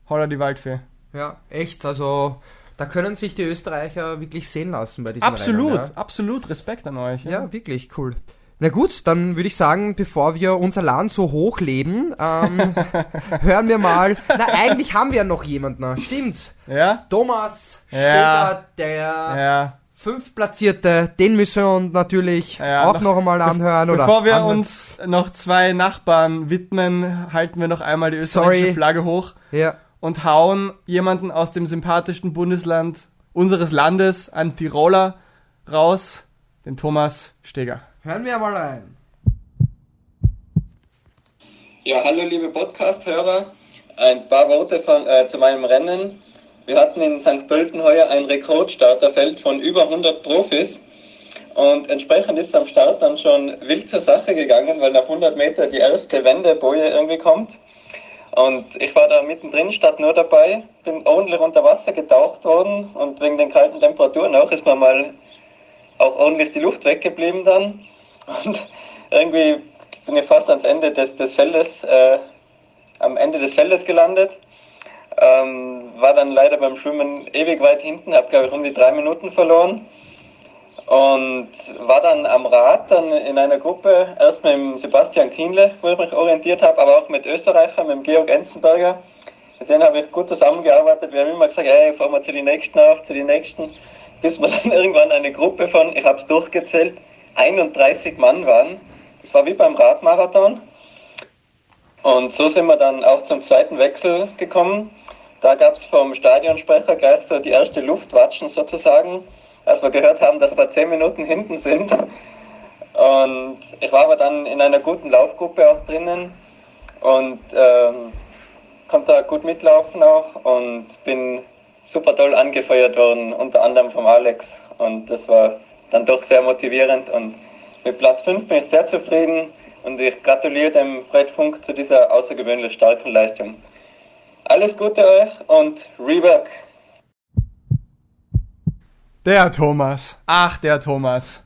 Holla die Waldfee. Ja, echt. Also da können sich die Österreicher wirklich sehen lassen bei diesem Absolut, Rennen. Ja? absolut. Respekt an euch. Ja, wirklich cool. Na gut, dann würde ich sagen, bevor wir unser Land so hochleben, ähm, [laughs] hören wir mal. Na, eigentlich haben wir ja noch jemanden, stimmt. Ja? Thomas Ja. Steger, der Ja. Fünftplatzierte, den müssen wir uns natürlich Ja, auch noch- noch einmal anhören. oder Bevor wir anhören. uns noch zwei Nachbarn widmen, halten wir noch einmal die österreichische Sorry. Flagge hoch Ja. und hauen jemanden aus dem sympathischsten Bundesland unseres Landes, einen Tiroler, raus, den Thomas Steger. Hören wir mal rein. Ja, hallo liebe Podcast-Hörer. Ein paar Worte von, äh, zu meinem Rennen. Wir hatten in St. Pölten heuer ein Rekordstarterfeld von über 100 Profis. Und entsprechend ist am Start dann schon wild zur Sache gegangen, weil nach 100 Meter die erste Wendeboje irgendwie kommt. Und ich war da mittendrin, statt nur dabei, bin ordentlich unter Wasser getaucht worden und wegen den kalten Temperaturen auch ist mir mal auch ordentlich die Luft weggeblieben dann. Und irgendwie bin ich fast ans Ende des, des Feldes, äh, am Ende des Feldes gelandet. Ähm, war dann leider beim Schwimmen ewig weit hinten, habe glaube ich um die drei Minuten verloren. Und war dann am Rad dann in einer Gruppe, erst mit dem Sebastian Kienle, wo ich mich orientiert habe, aber auch mit Österreichern, mit dem Georg Enzenberger. Mit denen habe ich gut zusammengearbeitet. Wir haben immer gesagt, ey, fahren wir zu den nächsten auf, zu den nächsten. Bis wir [laughs] dann irgendwann eine Gruppe von, ich habe es durchgezählt, 31 Mann waren. Das war wie beim Radmarathon. Und so sind wir dann auch zum zweiten Wechsel gekommen. Da gab es vom Stadionsprecher gleich so die erste Luftwatschen sozusagen, als wir gehört haben, dass wir zehn Minuten hinten sind. Und ich war aber dann in einer guten Laufgruppe auch drinnen und ähm, konnte da gut mitlaufen auch und bin super toll angefeuert worden, unter anderem vom Alex. Und das war dann doch sehr motivierend und mit Platz 5 bin ich sehr zufrieden und ich gratuliere dem Fred Funk zu dieser außergewöhnlich starken Leistung. Alles Gute euch und Rework! Der Thomas. Ach, der Thomas.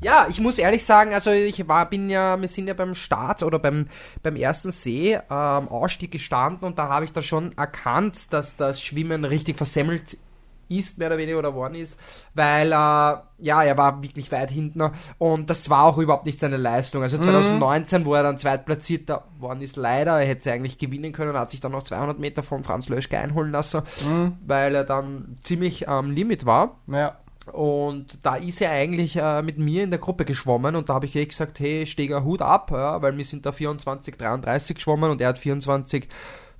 Ja, ich muss ehrlich sagen, also ich war, bin ja, wir sind ja beim Start oder beim, beim ersten See ähm, Ausstieg gestanden und da habe ich da schon erkannt, dass das Schwimmen richtig versemmelt ist, mehr oder weniger, oder worden ist, weil, äh, ja, er war wirklich weit hinten und das war auch überhaupt nicht seine Leistung. Also 2019, mhm. wo er dann zweitplatzierter worden ist, leider, er hätte sie eigentlich gewinnen können, hat sich dann noch 200 Meter von Franz Löschke einholen lassen, mhm. weil er dann ziemlich am ähm, Limit war. Ja. Und da ist er eigentlich äh, mit mir in der Gruppe geschwommen und da habe ich eh gesagt, hey, Steger Hut ab, ja, weil wir sind da 24, 33 geschwommen und er hat 24,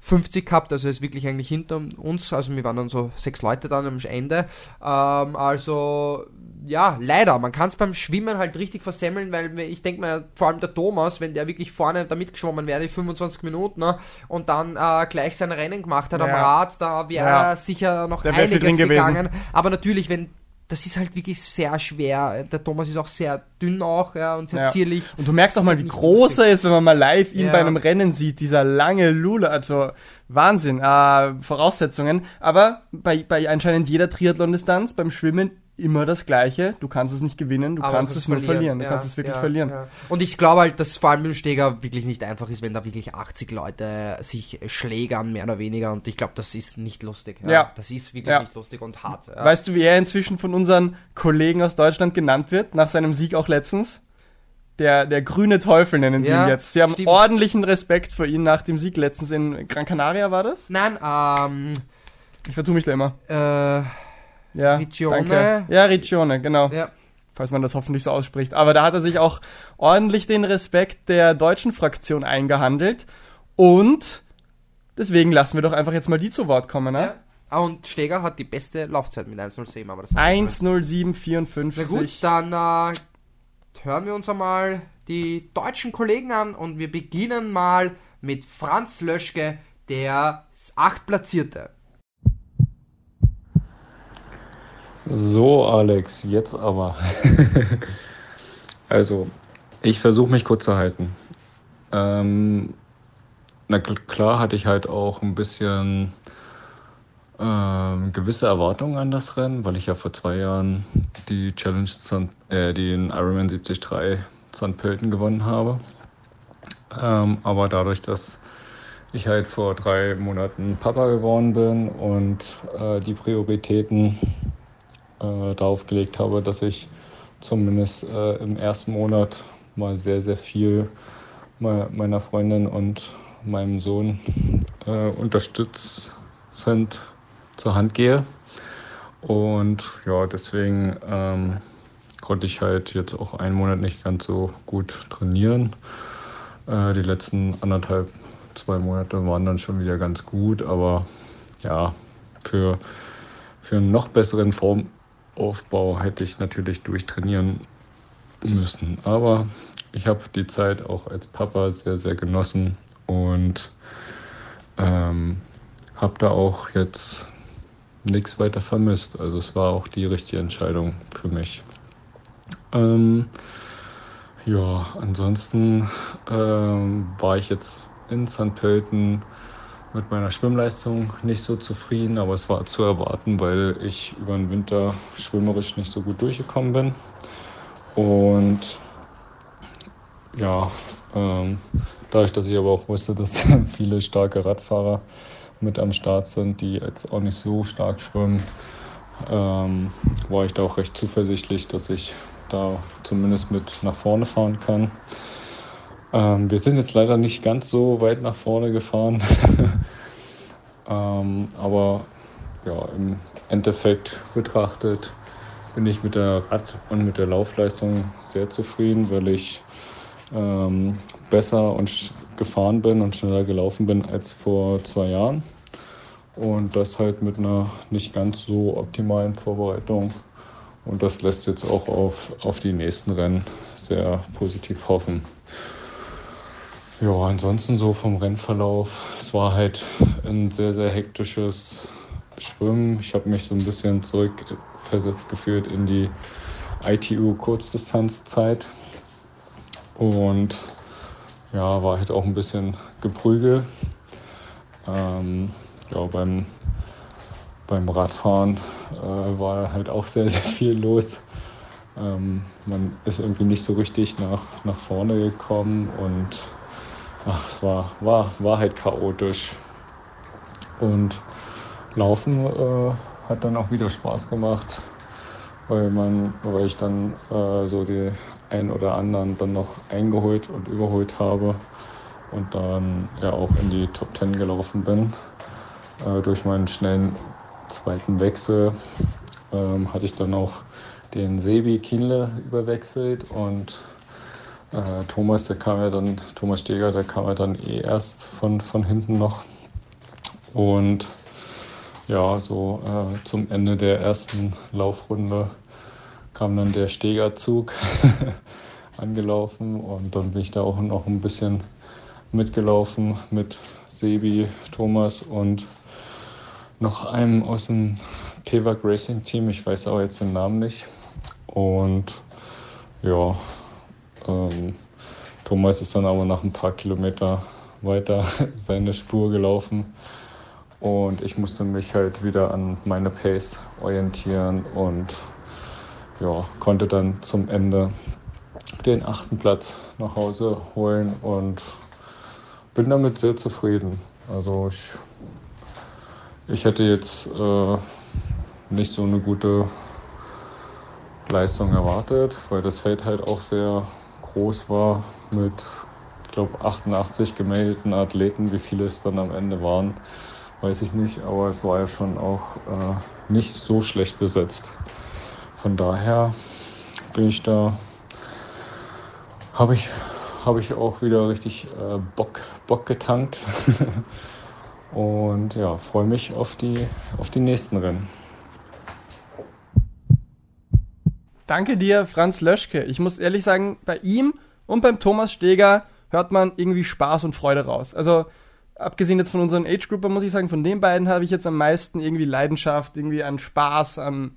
50 gehabt, also ist wirklich eigentlich hinter uns, also wir waren dann so sechs Leute dann am Ende. Ähm, also ja, leider, man kann es beim Schwimmen halt richtig versemmeln, weil ich denke mal, vor allem der Thomas, wenn der wirklich vorne da mitgeschwommen wäre, die 25 Minuten, ne, und dann äh, gleich sein Rennen gemacht hat ja. am Rad, da wäre ja. er sicher noch der einiges gegangen. Gewesen. Aber natürlich, wenn das ist halt wirklich sehr schwer. Der Thomas ist auch sehr dünn auch, ja, und sehr ja. zierlich. Und du merkst auch mal, wie groß lustig. er ist, wenn man mal live ihn ja. bei einem Rennen sieht, dieser lange Lula, also Wahnsinn, äh, Voraussetzungen. Aber bei, bei anscheinend jeder Triathlon-Distanz, beim Schwimmen immer das Gleiche. Du kannst es nicht gewinnen, du kannst es nur verlieren. Du ja, kannst es wirklich ja, verlieren. Ja. Und ich glaube halt, dass vor allem im Steger wirklich nicht einfach ist, wenn da wirklich 80 Leute sich schlägern, mehr oder weniger. Und ich glaube, das ist nicht lustig. Ja. Das ist wirklich nicht lustig und hart. Weißt du, wie er inzwischen von unseren Kollegen aus Deutschland genannt wird, nach seinem Sieg auch letztens? Der, der grüne Teufel nennen sie ihn jetzt. Sie haben stimmt. ordentlichen Respekt vor ihn nach dem Sieg letztens in Gran Canaria, war das? Nein, ähm. Ich vertue mich da immer. Äh ja, Riccione. Danke. Ja, Riccione, genau. Ja. Falls man das hoffentlich so ausspricht. Aber da hat er sich auch ordentlich den Respekt der deutschen Fraktion eingehandelt. Und deswegen lassen wir doch einfach jetzt mal die zu Wort kommen, ne? Ja. Und Steger hat die beste Laufzeit mit 1,07, aber das 1,07,54. Na gut, dann äh, hören wir uns einmal die deutschen Kollegen an und wir beginnen mal mit Franz Löschke, der acht So, Alex, jetzt aber. [laughs] also, ich versuche mich kurz zu halten. Ähm, na klar hatte ich halt auch ein bisschen ähm, gewisse Erwartungen an das Rennen, weil ich ja vor zwei Jahren die Challenge, äh, den Ironman 73 St. Pölten gewonnen habe. Ähm, aber dadurch, dass ich halt vor drei Monaten Papa geworden bin und äh, die Prioritäten äh, darauf gelegt habe, dass ich zumindest äh, im ersten Monat mal sehr, sehr viel meiner Freundin und meinem Sohn äh, unterstützend zur Hand gehe. Und ja, deswegen ähm, konnte ich halt jetzt auch einen Monat nicht ganz so gut trainieren. Äh, die letzten anderthalb, zwei Monate waren dann schon wieder ganz gut, aber ja, für, für einen noch besseren Form, Aufbau hätte ich natürlich durchtrainieren müssen. Aber ich habe die Zeit auch als Papa sehr, sehr genossen und ähm, habe da auch jetzt nichts weiter vermisst. Also es war auch die richtige Entscheidung für mich. Ähm, ja, ansonsten ähm, war ich jetzt in St. Pölten mit meiner Schwimmleistung nicht so zufrieden, aber es war zu erwarten, weil ich über den Winter schwimmerisch nicht so gut durchgekommen bin. Und ja, ähm, dadurch, dass ich aber auch wusste, dass [laughs] viele starke Radfahrer mit am Start sind, die jetzt auch nicht so stark schwimmen, ähm, war ich da auch recht zuversichtlich, dass ich da zumindest mit nach vorne fahren kann. Ähm, wir sind jetzt leider nicht ganz so weit nach vorne gefahren. [laughs] ähm, aber ja, im Endeffekt betrachtet bin ich mit der Rad- und mit der Laufleistung sehr zufrieden, weil ich ähm, besser und gefahren bin und schneller gelaufen bin als vor zwei Jahren. Und das halt mit einer nicht ganz so optimalen Vorbereitung. Und das lässt jetzt auch auf, auf die nächsten Rennen sehr positiv hoffen. Ja, ansonsten so vom Rennverlauf. Es war halt ein sehr, sehr hektisches Schwimmen. Ich habe mich so ein bisschen zurückversetzt gefühlt in die ITU Kurzdistanzzeit. Und ja, war halt auch ein bisschen Geprügel. Ähm, ja, beim, beim Radfahren äh, war halt auch sehr, sehr viel los. Ähm, man ist irgendwie nicht so richtig nach, nach vorne gekommen und ach, es war, war, war halt chaotisch. Und Laufen äh, hat dann auch wieder Spaß gemacht, weil, man, weil ich dann äh, so die ein oder anderen dann noch eingeholt und überholt habe und dann ja auch in die Top 10 gelaufen bin. Äh, durch meinen schnellen zweiten Wechsel ähm, hatte ich dann auch den Sebi Kienle überwechselt und äh, Thomas, der kam ja dann, Thomas Steger, der kam ja dann eh erst von, von hinten noch. Und ja, so äh, zum Ende der ersten Laufrunde kam dann der Stegerzug [laughs] angelaufen und dann bin ich da auch noch ein bisschen mitgelaufen mit Sebi, Thomas und noch einem aus dem PWAG Racing Team. Ich weiß aber jetzt den Namen nicht. Und ja, ähm, Thomas ist dann aber nach ein paar Kilometer weiter [laughs] seine Spur gelaufen. Und ich musste mich halt wieder an meine Pace orientieren und ja, konnte dann zum Ende den achten Platz nach Hause holen und bin damit sehr zufrieden. Also ich, ich hätte jetzt äh, nicht so eine gute Leistung erwartet, weil das Feld halt auch sehr groß war mit, ich glaube, 88 gemeldeten Athleten. Wie viele es dann am Ende waren, weiß ich nicht, aber es war ja schon auch äh, nicht so schlecht besetzt. Von daher bin ich da, habe ich, hab ich auch wieder richtig äh, Bock, Bock getankt. [laughs] Und ja, freue mich auf die, auf die nächsten Rennen. Danke dir, Franz Löschke. Ich muss ehrlich sagen, bei ihm und beim Thomas Steger hört man irgendwie Spaß und Freude raus. Also, abgesehen jetzt von unseren Age-Grupper, muss ich sagen, von den beiden habe ich jetzt am meisten irgendwie Leidenschaft, irgendwie an Spaß, an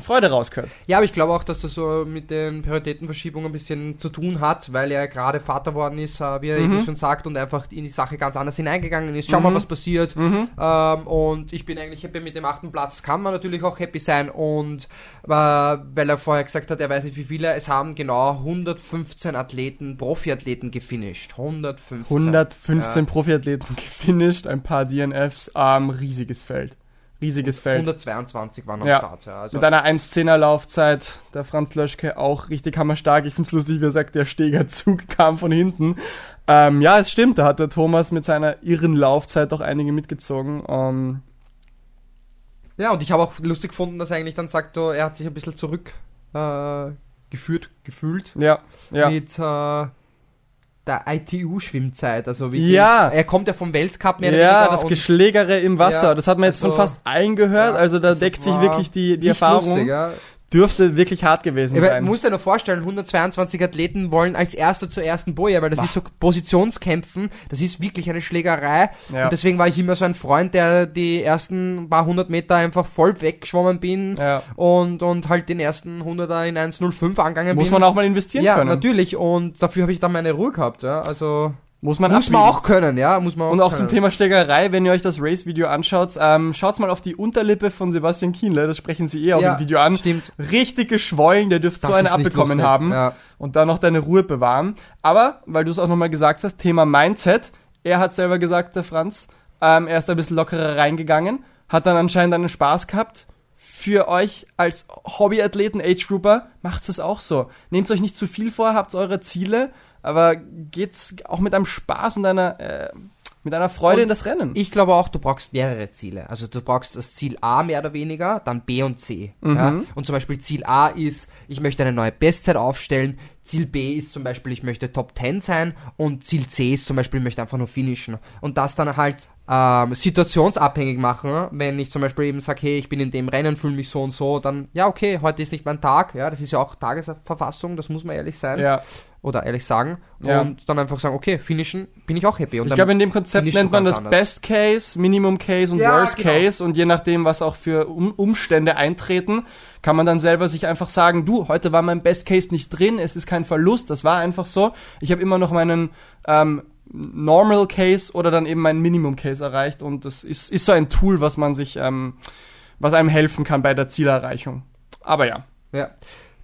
Freude rausgehört. Ja, aber ich glaube auch, dass das so mit den Prioritätenverschiebungen ein bisschen zu tun hat, weil er gerade Vater worden ist, äh, wie er mhm. eben schon sagt, und einfach in die Sache ganz anders hineingegangen ist. Schau mhm. mal, was passiert. Mhm. Ähm, und ich bin eigentlich happy mit dem achten Platz. Kann man natürlich auch happy sein. Und äh, weil er vorher gesagt hat, er weiß nicht wie viele, es haben genau 115 Athleten, Profiathleten gefinisht. 115. 115 ja. Profiathleten gefinisht, ein paar DNFs, ähm, riesiges Feld riesiges Feld. 122 waren am ja. Start, ja. Also Mit einer 1,10er Laufzeit, der Franz Löschke auch richtig hammerstark. Ich find's lustig, wie er sagt, der Stegerzug [laughs] kam von hinten. Ähm, ja, es stimmt, da hat der Thomas mit seiner irren Laufzeit doch einige mitgezogen. Ähm, ja, und ich habe auch lustig gefunden, dass er eigentlich dann sagt, oh, er hat sich ein bisschen zurück äh, geführt, gefühlt. Ja, ja. Mit äh, der ITU-Schwimmzeit. Also wie ja. er kommt ja vom Weltcup mehr oder ja, weniger. Ja, das Geschlägere im Wasser. Ja, das hat man jetzt also, von fast allen gehört. Also da deckt sich wirklich die, die Erfahrung. Lustig, ja dürfte wirklich hart gewesen sein. Du musst dir nur vorstellen, 122 Athleten wollen als Erster zur ersten Boje, weil das Boah. ist so Positionskämpfen, das ist wirklich eine Schlägerei. Ja. Und deswegen war ich immer so ein Freund, der die ersten paar hundert Meter einfach voll weggeschwommen bin ja. und, und halt den ersten Hunderter in 1,05 angegangen Muss bin. Muss man auch mal investieren ja, können. Ja, natürlich. Und dafür habe ich dann meine Ruhe gehabt. Ja. Also muss man, muss man auch können, ja. Muss man auch Und auch können. zum Thema Schlägerei, wenn ihr euch das Race-Video anschaut, ähm, schaut's mal auf die Unterlippe von Sebastian Kienle, das sprechen sie eh auch ja, im Video an. Stimmt. Richtig geschwollen, der dürfte so eine abbekommen haben ja. und dann noch deine Ruhe bewahren. Aber, weil du es auch nochmal gesagt hast, Thema Mindset, er hat selber gesagt, der Franz, ähm, er ist ein bisschen lockerer reingegangen, hat dann anscheinend einen Spaß gehabt. Für euch als Hobbyathleten, Age-Grouper, macht's es auch so. Nehmt euch nicht zu viel vor, habt eure Ziele, aber geht's auch mit einem Spaß und einer äh, mit einer Freude und in das Rennen. Ich glaube auch, du brauchst mehrere Ziele. Also du brauchst das Ziel A mehr oder weniger, dann B und C. Mhm. Ja? Und zum Beispiel Ziel A ist, ich möchte eine neue Bestzeit aufstellen. Ziel B ist zum Beispiel, ich möchte Top 10 sein. Und Ziel C ist zum Beispiel, ich möchte einfach nur finishen. Und das dann halt ähm, situationsabhängig machen. Wenn ich zum Beispiel eben sage, hey, ich bin in dem Rennen, fühle mich so und so, dann, ja, okay, heute ist nicht mein Tag. Ja, das ist ja auch Tagesverfassung, das muss man ehrlich sein. Ja. Oder ehrlich sagen Ja. und dann einfach sagen, okay, finishen bin ich auch happy. Und Ich glaube, in dem Konzept nennt man das anders. Best Case, Minimum Case und Ja, Worst genau. Case und je nachdem, was auch für um Umstände eintreten, kann man dann selber sich einfach sagen, du, heute war mein Best Case nicht drin, es ist kein Verlust, das war einfach so. Ich habe immer noch meinen ähm, Normal Case oder dann eben meinen Minimum Case erreicht und das ist, ist so ein Tool, was man sich, ähm, was einem helfen kann bei der Zielerreichung. Aber ja. Ja.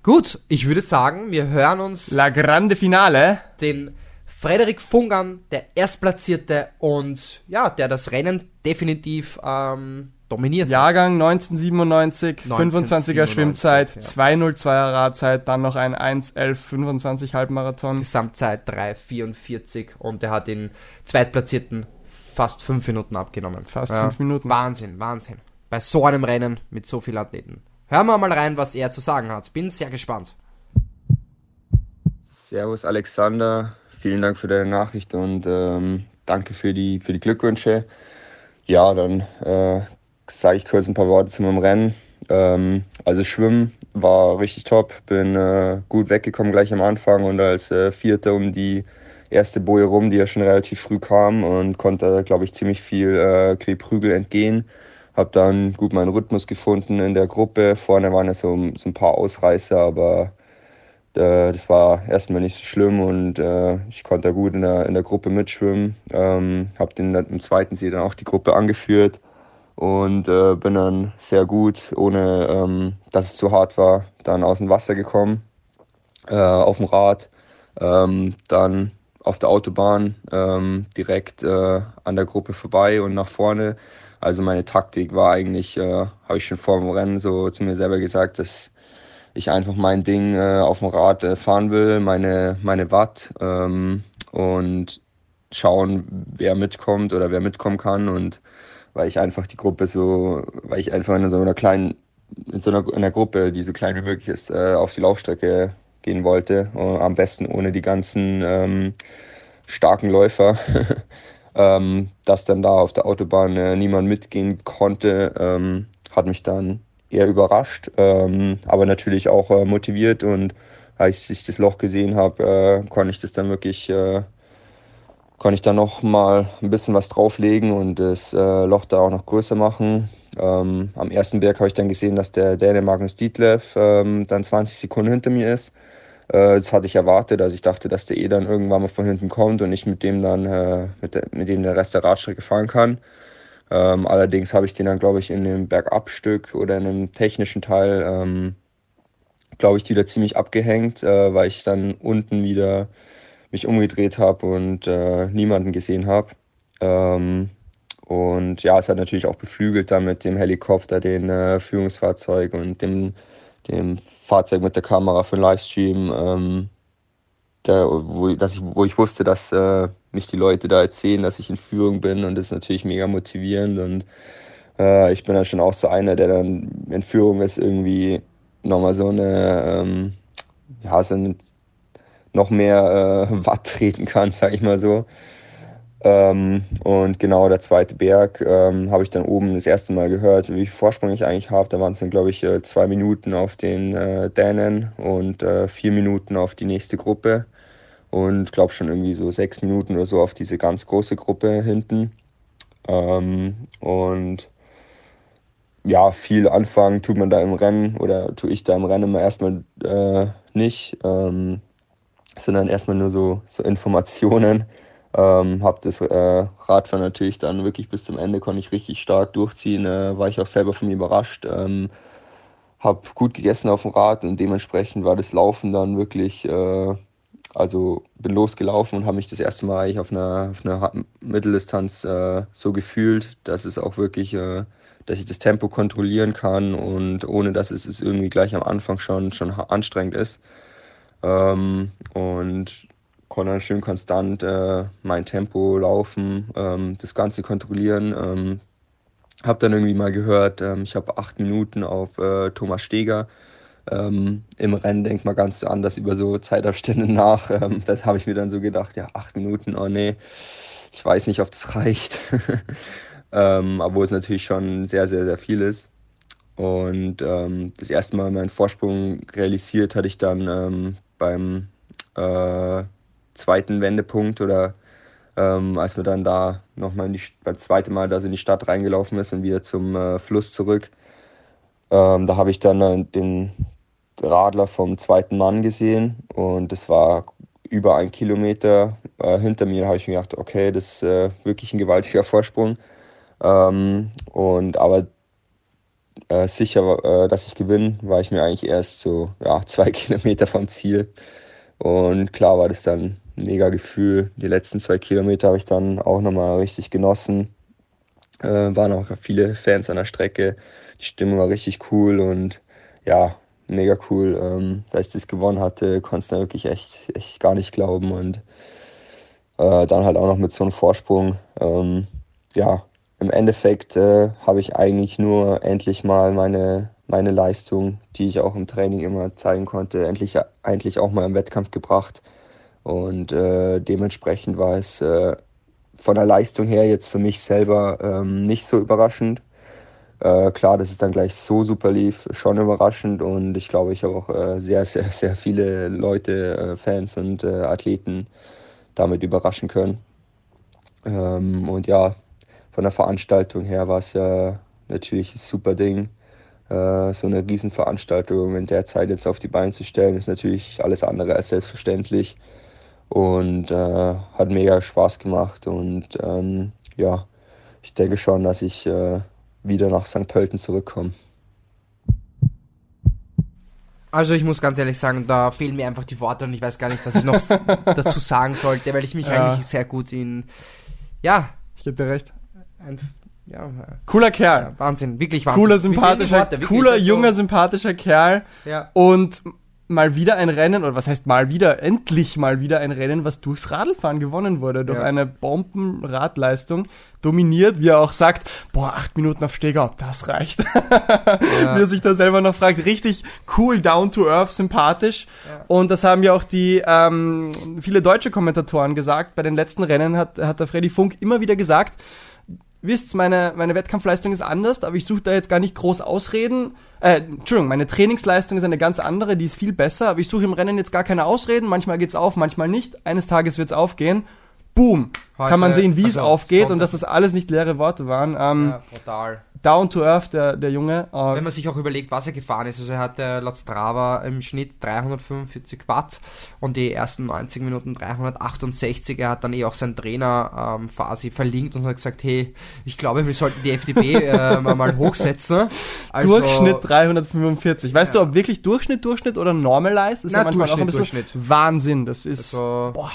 Gut, ich würde sagen, wir hören uns La Grande Finale. den Frederik Fungan, der Erstplatzierte und ja, der das Rennen definitiv ähm, dominiert. hat. Jahrgang 1997, 25er 1997, Schwimmzeit, ja. 202er Radzeit, dann noch ein 1.11.25 Halbmarathon. Gesamtzeit 3,44 und der hat den Zweitplatzierten fast fünf Minuten abgenommen. Fast fünf Minuten. Wahnsinn, Wahnsinn. Bei so einem Rennen mit so vielen Athleten. Hören wir mal rein, was er zu sagen hat. Bin sehr gespannt. Servus Alexander, vielen Dank für deine Nachricht und ähm, danke für die, für die Glückwünsche. Ja, dann äh, sage ich kurz ein paar Worte zu meinem Rennen. Ähm, also Schwimmen war richtig top, bin äh, gut weggekommen gleich am Anfang und als äh, Vierter um die erste Boje rum, die ja schon relativ früh kam und konnte, glaube ich, ziemlich viel äh, Kleprügel entgehen. Habe dann gut meinen Rhythmus gefunden in der Gruppe. Vorne waren ja so, so ein paar Ausreißer, aber äh, das war erstmal nicht so schlimm und äh, ich konnte da gut in der, in der Gruppe mitschwimmen. Ähm, habe den im zweiten See dann auch die Gruppe angeführt und äh, bin dann sehr gut, ohne ähm, dass es zu hart war, dann aus dem Wasser gekommen, äh, auf dem Rad, ähm, dann auf der Autobahn ähm, direkt äh, an der Gruppe vorbei und nach vorne. Also meine Taktik war eigentlich, äh, habe ich schon vor dem Rennen so zu mir selber gesagt, dass ich einfach mein Ding äh, auf dem Rad äh, fahren will, meine, meine Watt ähm, und schauen, wer mitkommt oder wer mitkommen kann und weil ich einfach die Gruppe so, weil ich einfach in so einer kleinen, in so einer, in einer Gruppe, die so klein wie möglich ist, äh, auf die Laufstrecke gehen wollte. Äh, am besten ohne die ganzen ähm, starken Läufer. [laughs] ähm, dass dann da auf der Autobahn äh, niemand mitgehen konnte, ähm, hat mich dann eher überrascht, ähm, aber natürlich auch äh, motiviert und als ich das Loch gesehen habe, äh, konnte ich das dann wirklich, äh, konnte ich dann noch mal ein bisschen was drauflegen und das äh, Loch da auch noch größer machen. Ähm, am ersten Berg habe ich dann gesehen, dass der Däne Magnus Dietlev ähm, dann 20 Sekunden hinter mir ist. Äh, das hatte ich erwartet, also ich dachte, dass der eh dann irgendwann mal von hinten kommt und ich mit dem dann äh, mit, der, mit dem den Rest der Radstrecke fahren kann. Ähm, allerdings habe ich den dann, glaube ich, in dem Bergabstück oder in einem technischen Teil, ähm, glaube ich, wieder ziemlich abgehängt, äh, weil ich dann unten wieder mich umgedreht habe und äh, niemanden gesehen habe. Ähm, und ja, es hat natürlich auch beflügelt dann mit dem Helikopter, den äh, Führungsfahrzeug und dem, dem Fahrzeug mit der Kamera für den Livestream, ähm, da, wo, dass ich, wo ich wusste, dass äh, mich die Leute da jetzt sehen, dass ich in Führung bin und das ist natürlich mega motivierend und äh, ich bin dann schon auch so einer, der dann in Führung ist, irgendwie nochmal so eine, ähm, ja, so eine, noch mehr äh, [laughs] Watt treten kann, sag ich mal so. Ähm, und genau der zweite Berg ähm, habe ich dann oben das erste Mal gehört, wie viel Vorsprung ich eigentlich habe. Da waren es dann, glaube ich, äh, zwei Minuten auf den äh, Dänen und äh, vier Minuten auf die nächste Gruppe. Und glaube schon irgendwie so sechs Minuten oder so auf diese ganz große Gruppe hinten. Ähm, und ja, viel anfangen tut man da im Rennen oder tue ich da im Rennen immer erstmal äh, nicht. Ähm, dann erstmal nur so, so Informationen. Ähm, hab das äh, Radfahren natürlich dann wirklich bis zum Ende, konnte ich richtig stark durchziehen, äh, war ich auch selber von mir überrascht. Ähm, hab gut gegessen auf dem Rad und dementsprechend war das Laufen dann wirklich, äh, also bin losgelaufen und habe mich das erste Mal eigentlich auf einer, auf einer Mitteldistanz äh, so gefühlt, dass es auch wirklich, äh, dass ich das Tempo kontrollieren kann und ohne dass es es irgendwie gleich am Anfang schon, schon anstrengend ist. Ähm, und konnte dann schön konstant äh, mein Tempo laufen, ähm, das Ganze kontrollieren. Ähm, habe dann irgendwie mal gehört, ähm, ich habe acht Minuten auf äh, Thomas Steger. Ähm, Im Rennen denkt man ganz anders über so Zeitabstände [laughs] nach. Ähm, das habe ich mir dann so gedacht, ja, acht Minuten, oh nee, ich weiß nicht, ob das reicht. [laughs] ähm, obwohl es natürlich schon sehr, sehr, sehr viel ist. Und ähm, das erste Mal meinen Vorsprung realisiert hatte ich dann ähm, beim äh, zweiten Wendepunkt oder ähm, als wir dann da nochmal beim zweiten Mal in die Stadt reingelaufen ist und wieder zum äh, Fluss zurück. Ähm, da habe ich dann äh, den Radler vom zweiten Mann gesehen und das war über ein Kilometer äh, hinter mir. Da habe ich mir gedacht, okay, das ist äh, wirklich ein gewaltiger Vorsprung. Ähm, und aber äh, sicher, äh, dass ich gewinne, war ich mir eigentlich erst so ja, [laughs] zwei Kilometer vom Ziel. Und klar war das dann ein mega Gefühl. Die letzten zwei Kilometer habe ich dann auch nochmal richtig genossen. Äh, waren auch viele Fans an der Strecke. Die Stimmung war richtig cool und ja, mega cool. Ähm, da ich das gewonnen hatte, konnte es wirklich echt, echt gar nicht glauben. Und äh, dann halt auch noch mit so einem Vorsprung. Ähm, ja, im Endeffekt äh, habe ich eigentlich nur endlich mal meine, meine Leistung, die ich auch im Training immer zeigen konnte, endlich eigentlich auch mal im Wettkampf gebracht. Und äh, dementsprechend war es äh, von der Leistung her jetzt für mich selber ähm, nicht so überraschend. Äh, klar, dass es dann gleich so super lief, schon überraschend und ich glaube, ich habe auch äh, sehr, sehr, sehr viele Leute, äh, Fans und äh, Athleten damit überraschen können. Ähm, und ja, von der Veranstaltung her war es ja natürlich ein super Ding. Äh, so eine Riesenveranstaltung in der Zeit jetzt auf die Beine zu stellen, ist natürlich alles andere als selbstverständlich und äh, hat mega Spaß gemacht und ähm, ja, ich denke schon, dass ich äh, wieder nach St. Pölten zurückkomme. Also ich muss ganz ehrlich sagen, da fehlen mir einfach die Worte und ich weiß gar nicht, was ich noch [laughs] dazu sagen sollte, weil ich mich ja. eigentlich sehr gut in ja, ich gebe dir recht. Ein, ja, cooler Kerl. Ja, Wahnsinn, wirklich Wahnsinn. Cooler, sympathischer, Worte, cooler, junger, sympathischer Kerl. Ja. Und mal wieder ein Rennen, oder was heißt mal wieder, endlich mal wieder ein Rennen, was durchs Radlfahren gewonnen wurde, durch ja. eine Bombenradleistung, dominiert, wie er auch sagt, boah, acht Minuten auf Steger, ob das reicht. [laughs] ja. Wie er sich da selber noch fragt, richtig cool, down to earth, sympathisch. Ja. Und das haben ja auch die ähm, viele deutsche Kommentatoren gesagt. Bei den letzten Rennen hat, hat der Freddy Funk immer wieder gesagt, wisst, meine, meine Wettkampfleistung ist anders, aber ich suche da jetzt gar nicht groß Ausreden. Äh, Entschuldigung, meine Trainingsleistung ist eine ganz andere, die ist viel besser, aber ich suche im Rennen jetzt gar keine Ausreden. Manchmal geht's auf, manchmal nicht. Eines Tages wird's aufgehen. Boom! Heute, Kann man sehen, wie es also aufgeht Sonntag. und dass das alles nicht leere Worte waren. Ähm, ja, brutal down to earth, der, der Junge. Äh, Wenn man sich auch überlegt, was er gefahren ist, also er hatte laut Strava im Schnitt 345 Watt und die ersten 90 Minuten 368. Er hat dann eh auch seinen Trainer ähm, quasi verlinkt und hat gesagt, hey, ich glaube, wir sollten die FDP [laughs] äh, mal hochsetzen. Also, Durchschnitt 345. Weißt ja. du, ob wirklich Durchschnitt, Durchschnitt oder Normalized? Das ist Na, ja manchmal auch ein bisschen Durchschnitt. Wahnsinn. Das ist, also, boah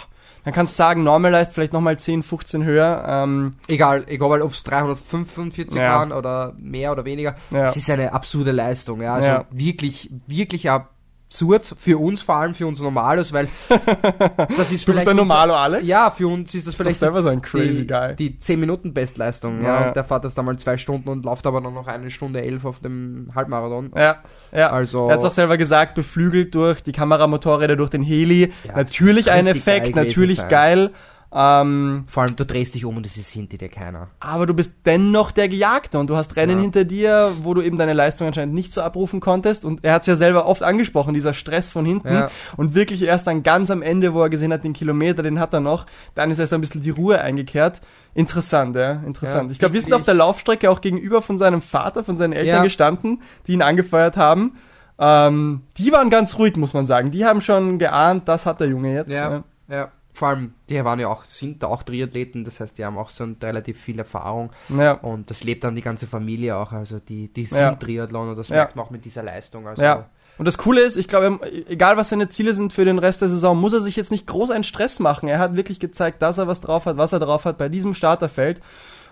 dann kannst du sagen, Normalized vielleicht nochmal 10, 15 höher. Ähm, egal, egal ob es 345 ja. waren oder mehr oder weniger. Ja. Das ist eine absurde Leistung. Ja? Also ja. wirklich, wirklich ab absurd für uns, vor allem für uns Normales, weil [laughs] das ist du vielleicht. Bist ein Normalo, Alex? Ja, für uns ist das ist vielleicht selber so ein crazy die, Guy. die 10 Minuten Bestleistung. Ja. ja. Und der fährt das dann mal zwei Stunden und läuft aber dann noch eine Stunde elf auf dem Halbmarathon. Ja, ja. Also. Er hat es auch selber gesagt, beflügelt durch die Kameramotorräder, durch den Heli. Ja, natürlich ein Effekt, geil natürlich geil. Ähm, Vor allem, du drehst dich um und es ist hinter dir keiner. Aber du bist dennoch der Gejagte und du hast Rennen ja. hinter dir, wo du eben deine Leistung anscheinend nicht so abrufen konntest. Und er hat es ja selber oft angesprochen, dieser Stress von hinten. Ja. Und wirklich erst dann ganz am Ende, wo er gesehen hat, den Kilometer, den hat er noch, dann ist erst ein bisschen die Ruhe eingekehrt. Interessant, ja, interessant. Ja, ich glaube, wir sind auf der Laufstrecke auch gegenüber von seinem Vater, von seinen Eltern gestanden, die ihn angefeuert haben. Ähm, die waren ganz ruhig, muss man sagen. Die haben schon geahnt, das hat der Junge jetzt. Ja, ja vor allem, die waren ja auch, sind auch Triathleten, das heißt, die haben auch so ein, relativ viel Erfahrung. Ja. Und das lebt dann die ganze Familie auch. Also die, die sind ja. Triathlon und das merkt man auch mit dieser Leistung. Also ja. Und das Coole ist, ich glaube, egal was seine Ziele sind für den Rest der Saison, muss er sich jetzt nicht groß einen Stress machen. Er hat wirklich gezeigt, dass er was drauf hat, was er drauf hat bei diesem Starterfeld.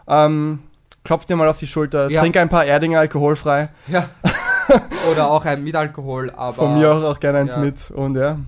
Ähm, klopft dir mal auf die Schulter, ja. trink ein paar Erdinger alkoholfrei. Ja. [laughs] Oder auch ein mit Alkohol, aber. Von mir auch, auch gerne eins ja. mit und ja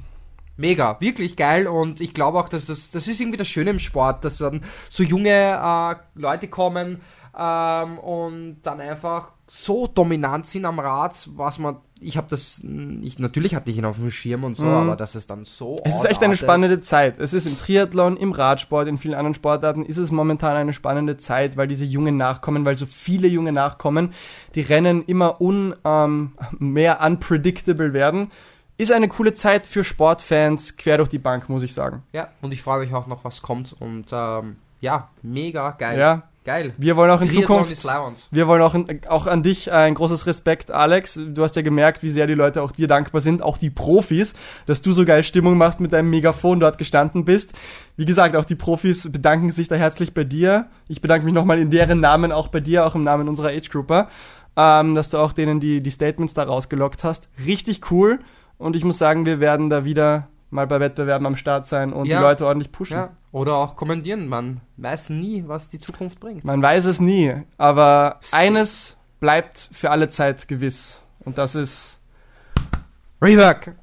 mega, wirklich geil und ich glaube auch, dass das, das ist irgendwie das Schöne im Sport, dass dann so junge äh, Leute kommen ähm, und dann einfach so dominant sind am Rad, was man, ich habe das, ich natürlich hatte ich ihn auf dem Schirm und so, mhm. aber dass es dann so Es ist echt eine spannende Zeit. Es ist im Triathlon, im Radsport, in vielen anderen Sportarten ist es momentan eine spannende Zeit, weil diese Jungen nachkommen, weil so viele Junge nachkommen, die Rennen immer un, ähm, mehr unpredictable werden ist eine coole Zeit für Sportfans quer durch die Bank, muss ich sagen. Ja, und ich frage mich auch noch, was kommt. Und ähm, ja, mega geil. Ja. Geil. Wir wollen auch in Triathlon Zukunft, wir wollen auch, in, auch an dich ein großes Respekt, Alex. Du hast ja gemerkt, wie sehr die Leute auch dir dankbar sind, auch die Profis, dass du so geil Stimmung machst mit deinem Megafon dort gestanden bist. Wie gesagt, auch die Profis bedanken sich da herzlich bei dir. Ich bedanke mich nochmal in deren Namen auch bei dir, auch im Namen unserer Age Grouper, ähm, dass du auch denen die, die Statements da rausgelockt hast. Richtig cool. Und ich muss sagen, wir werden da wieder mal bei Wettbewerben am Start sein und Ja. die Leute ordentlich pushen. Ja. Oder auch kommentieren. Man weiß nie, was die Zukunft bringt. Man weiß es nie, aber eines bleibt für alle Zeit gewiss. Und das ist Rework.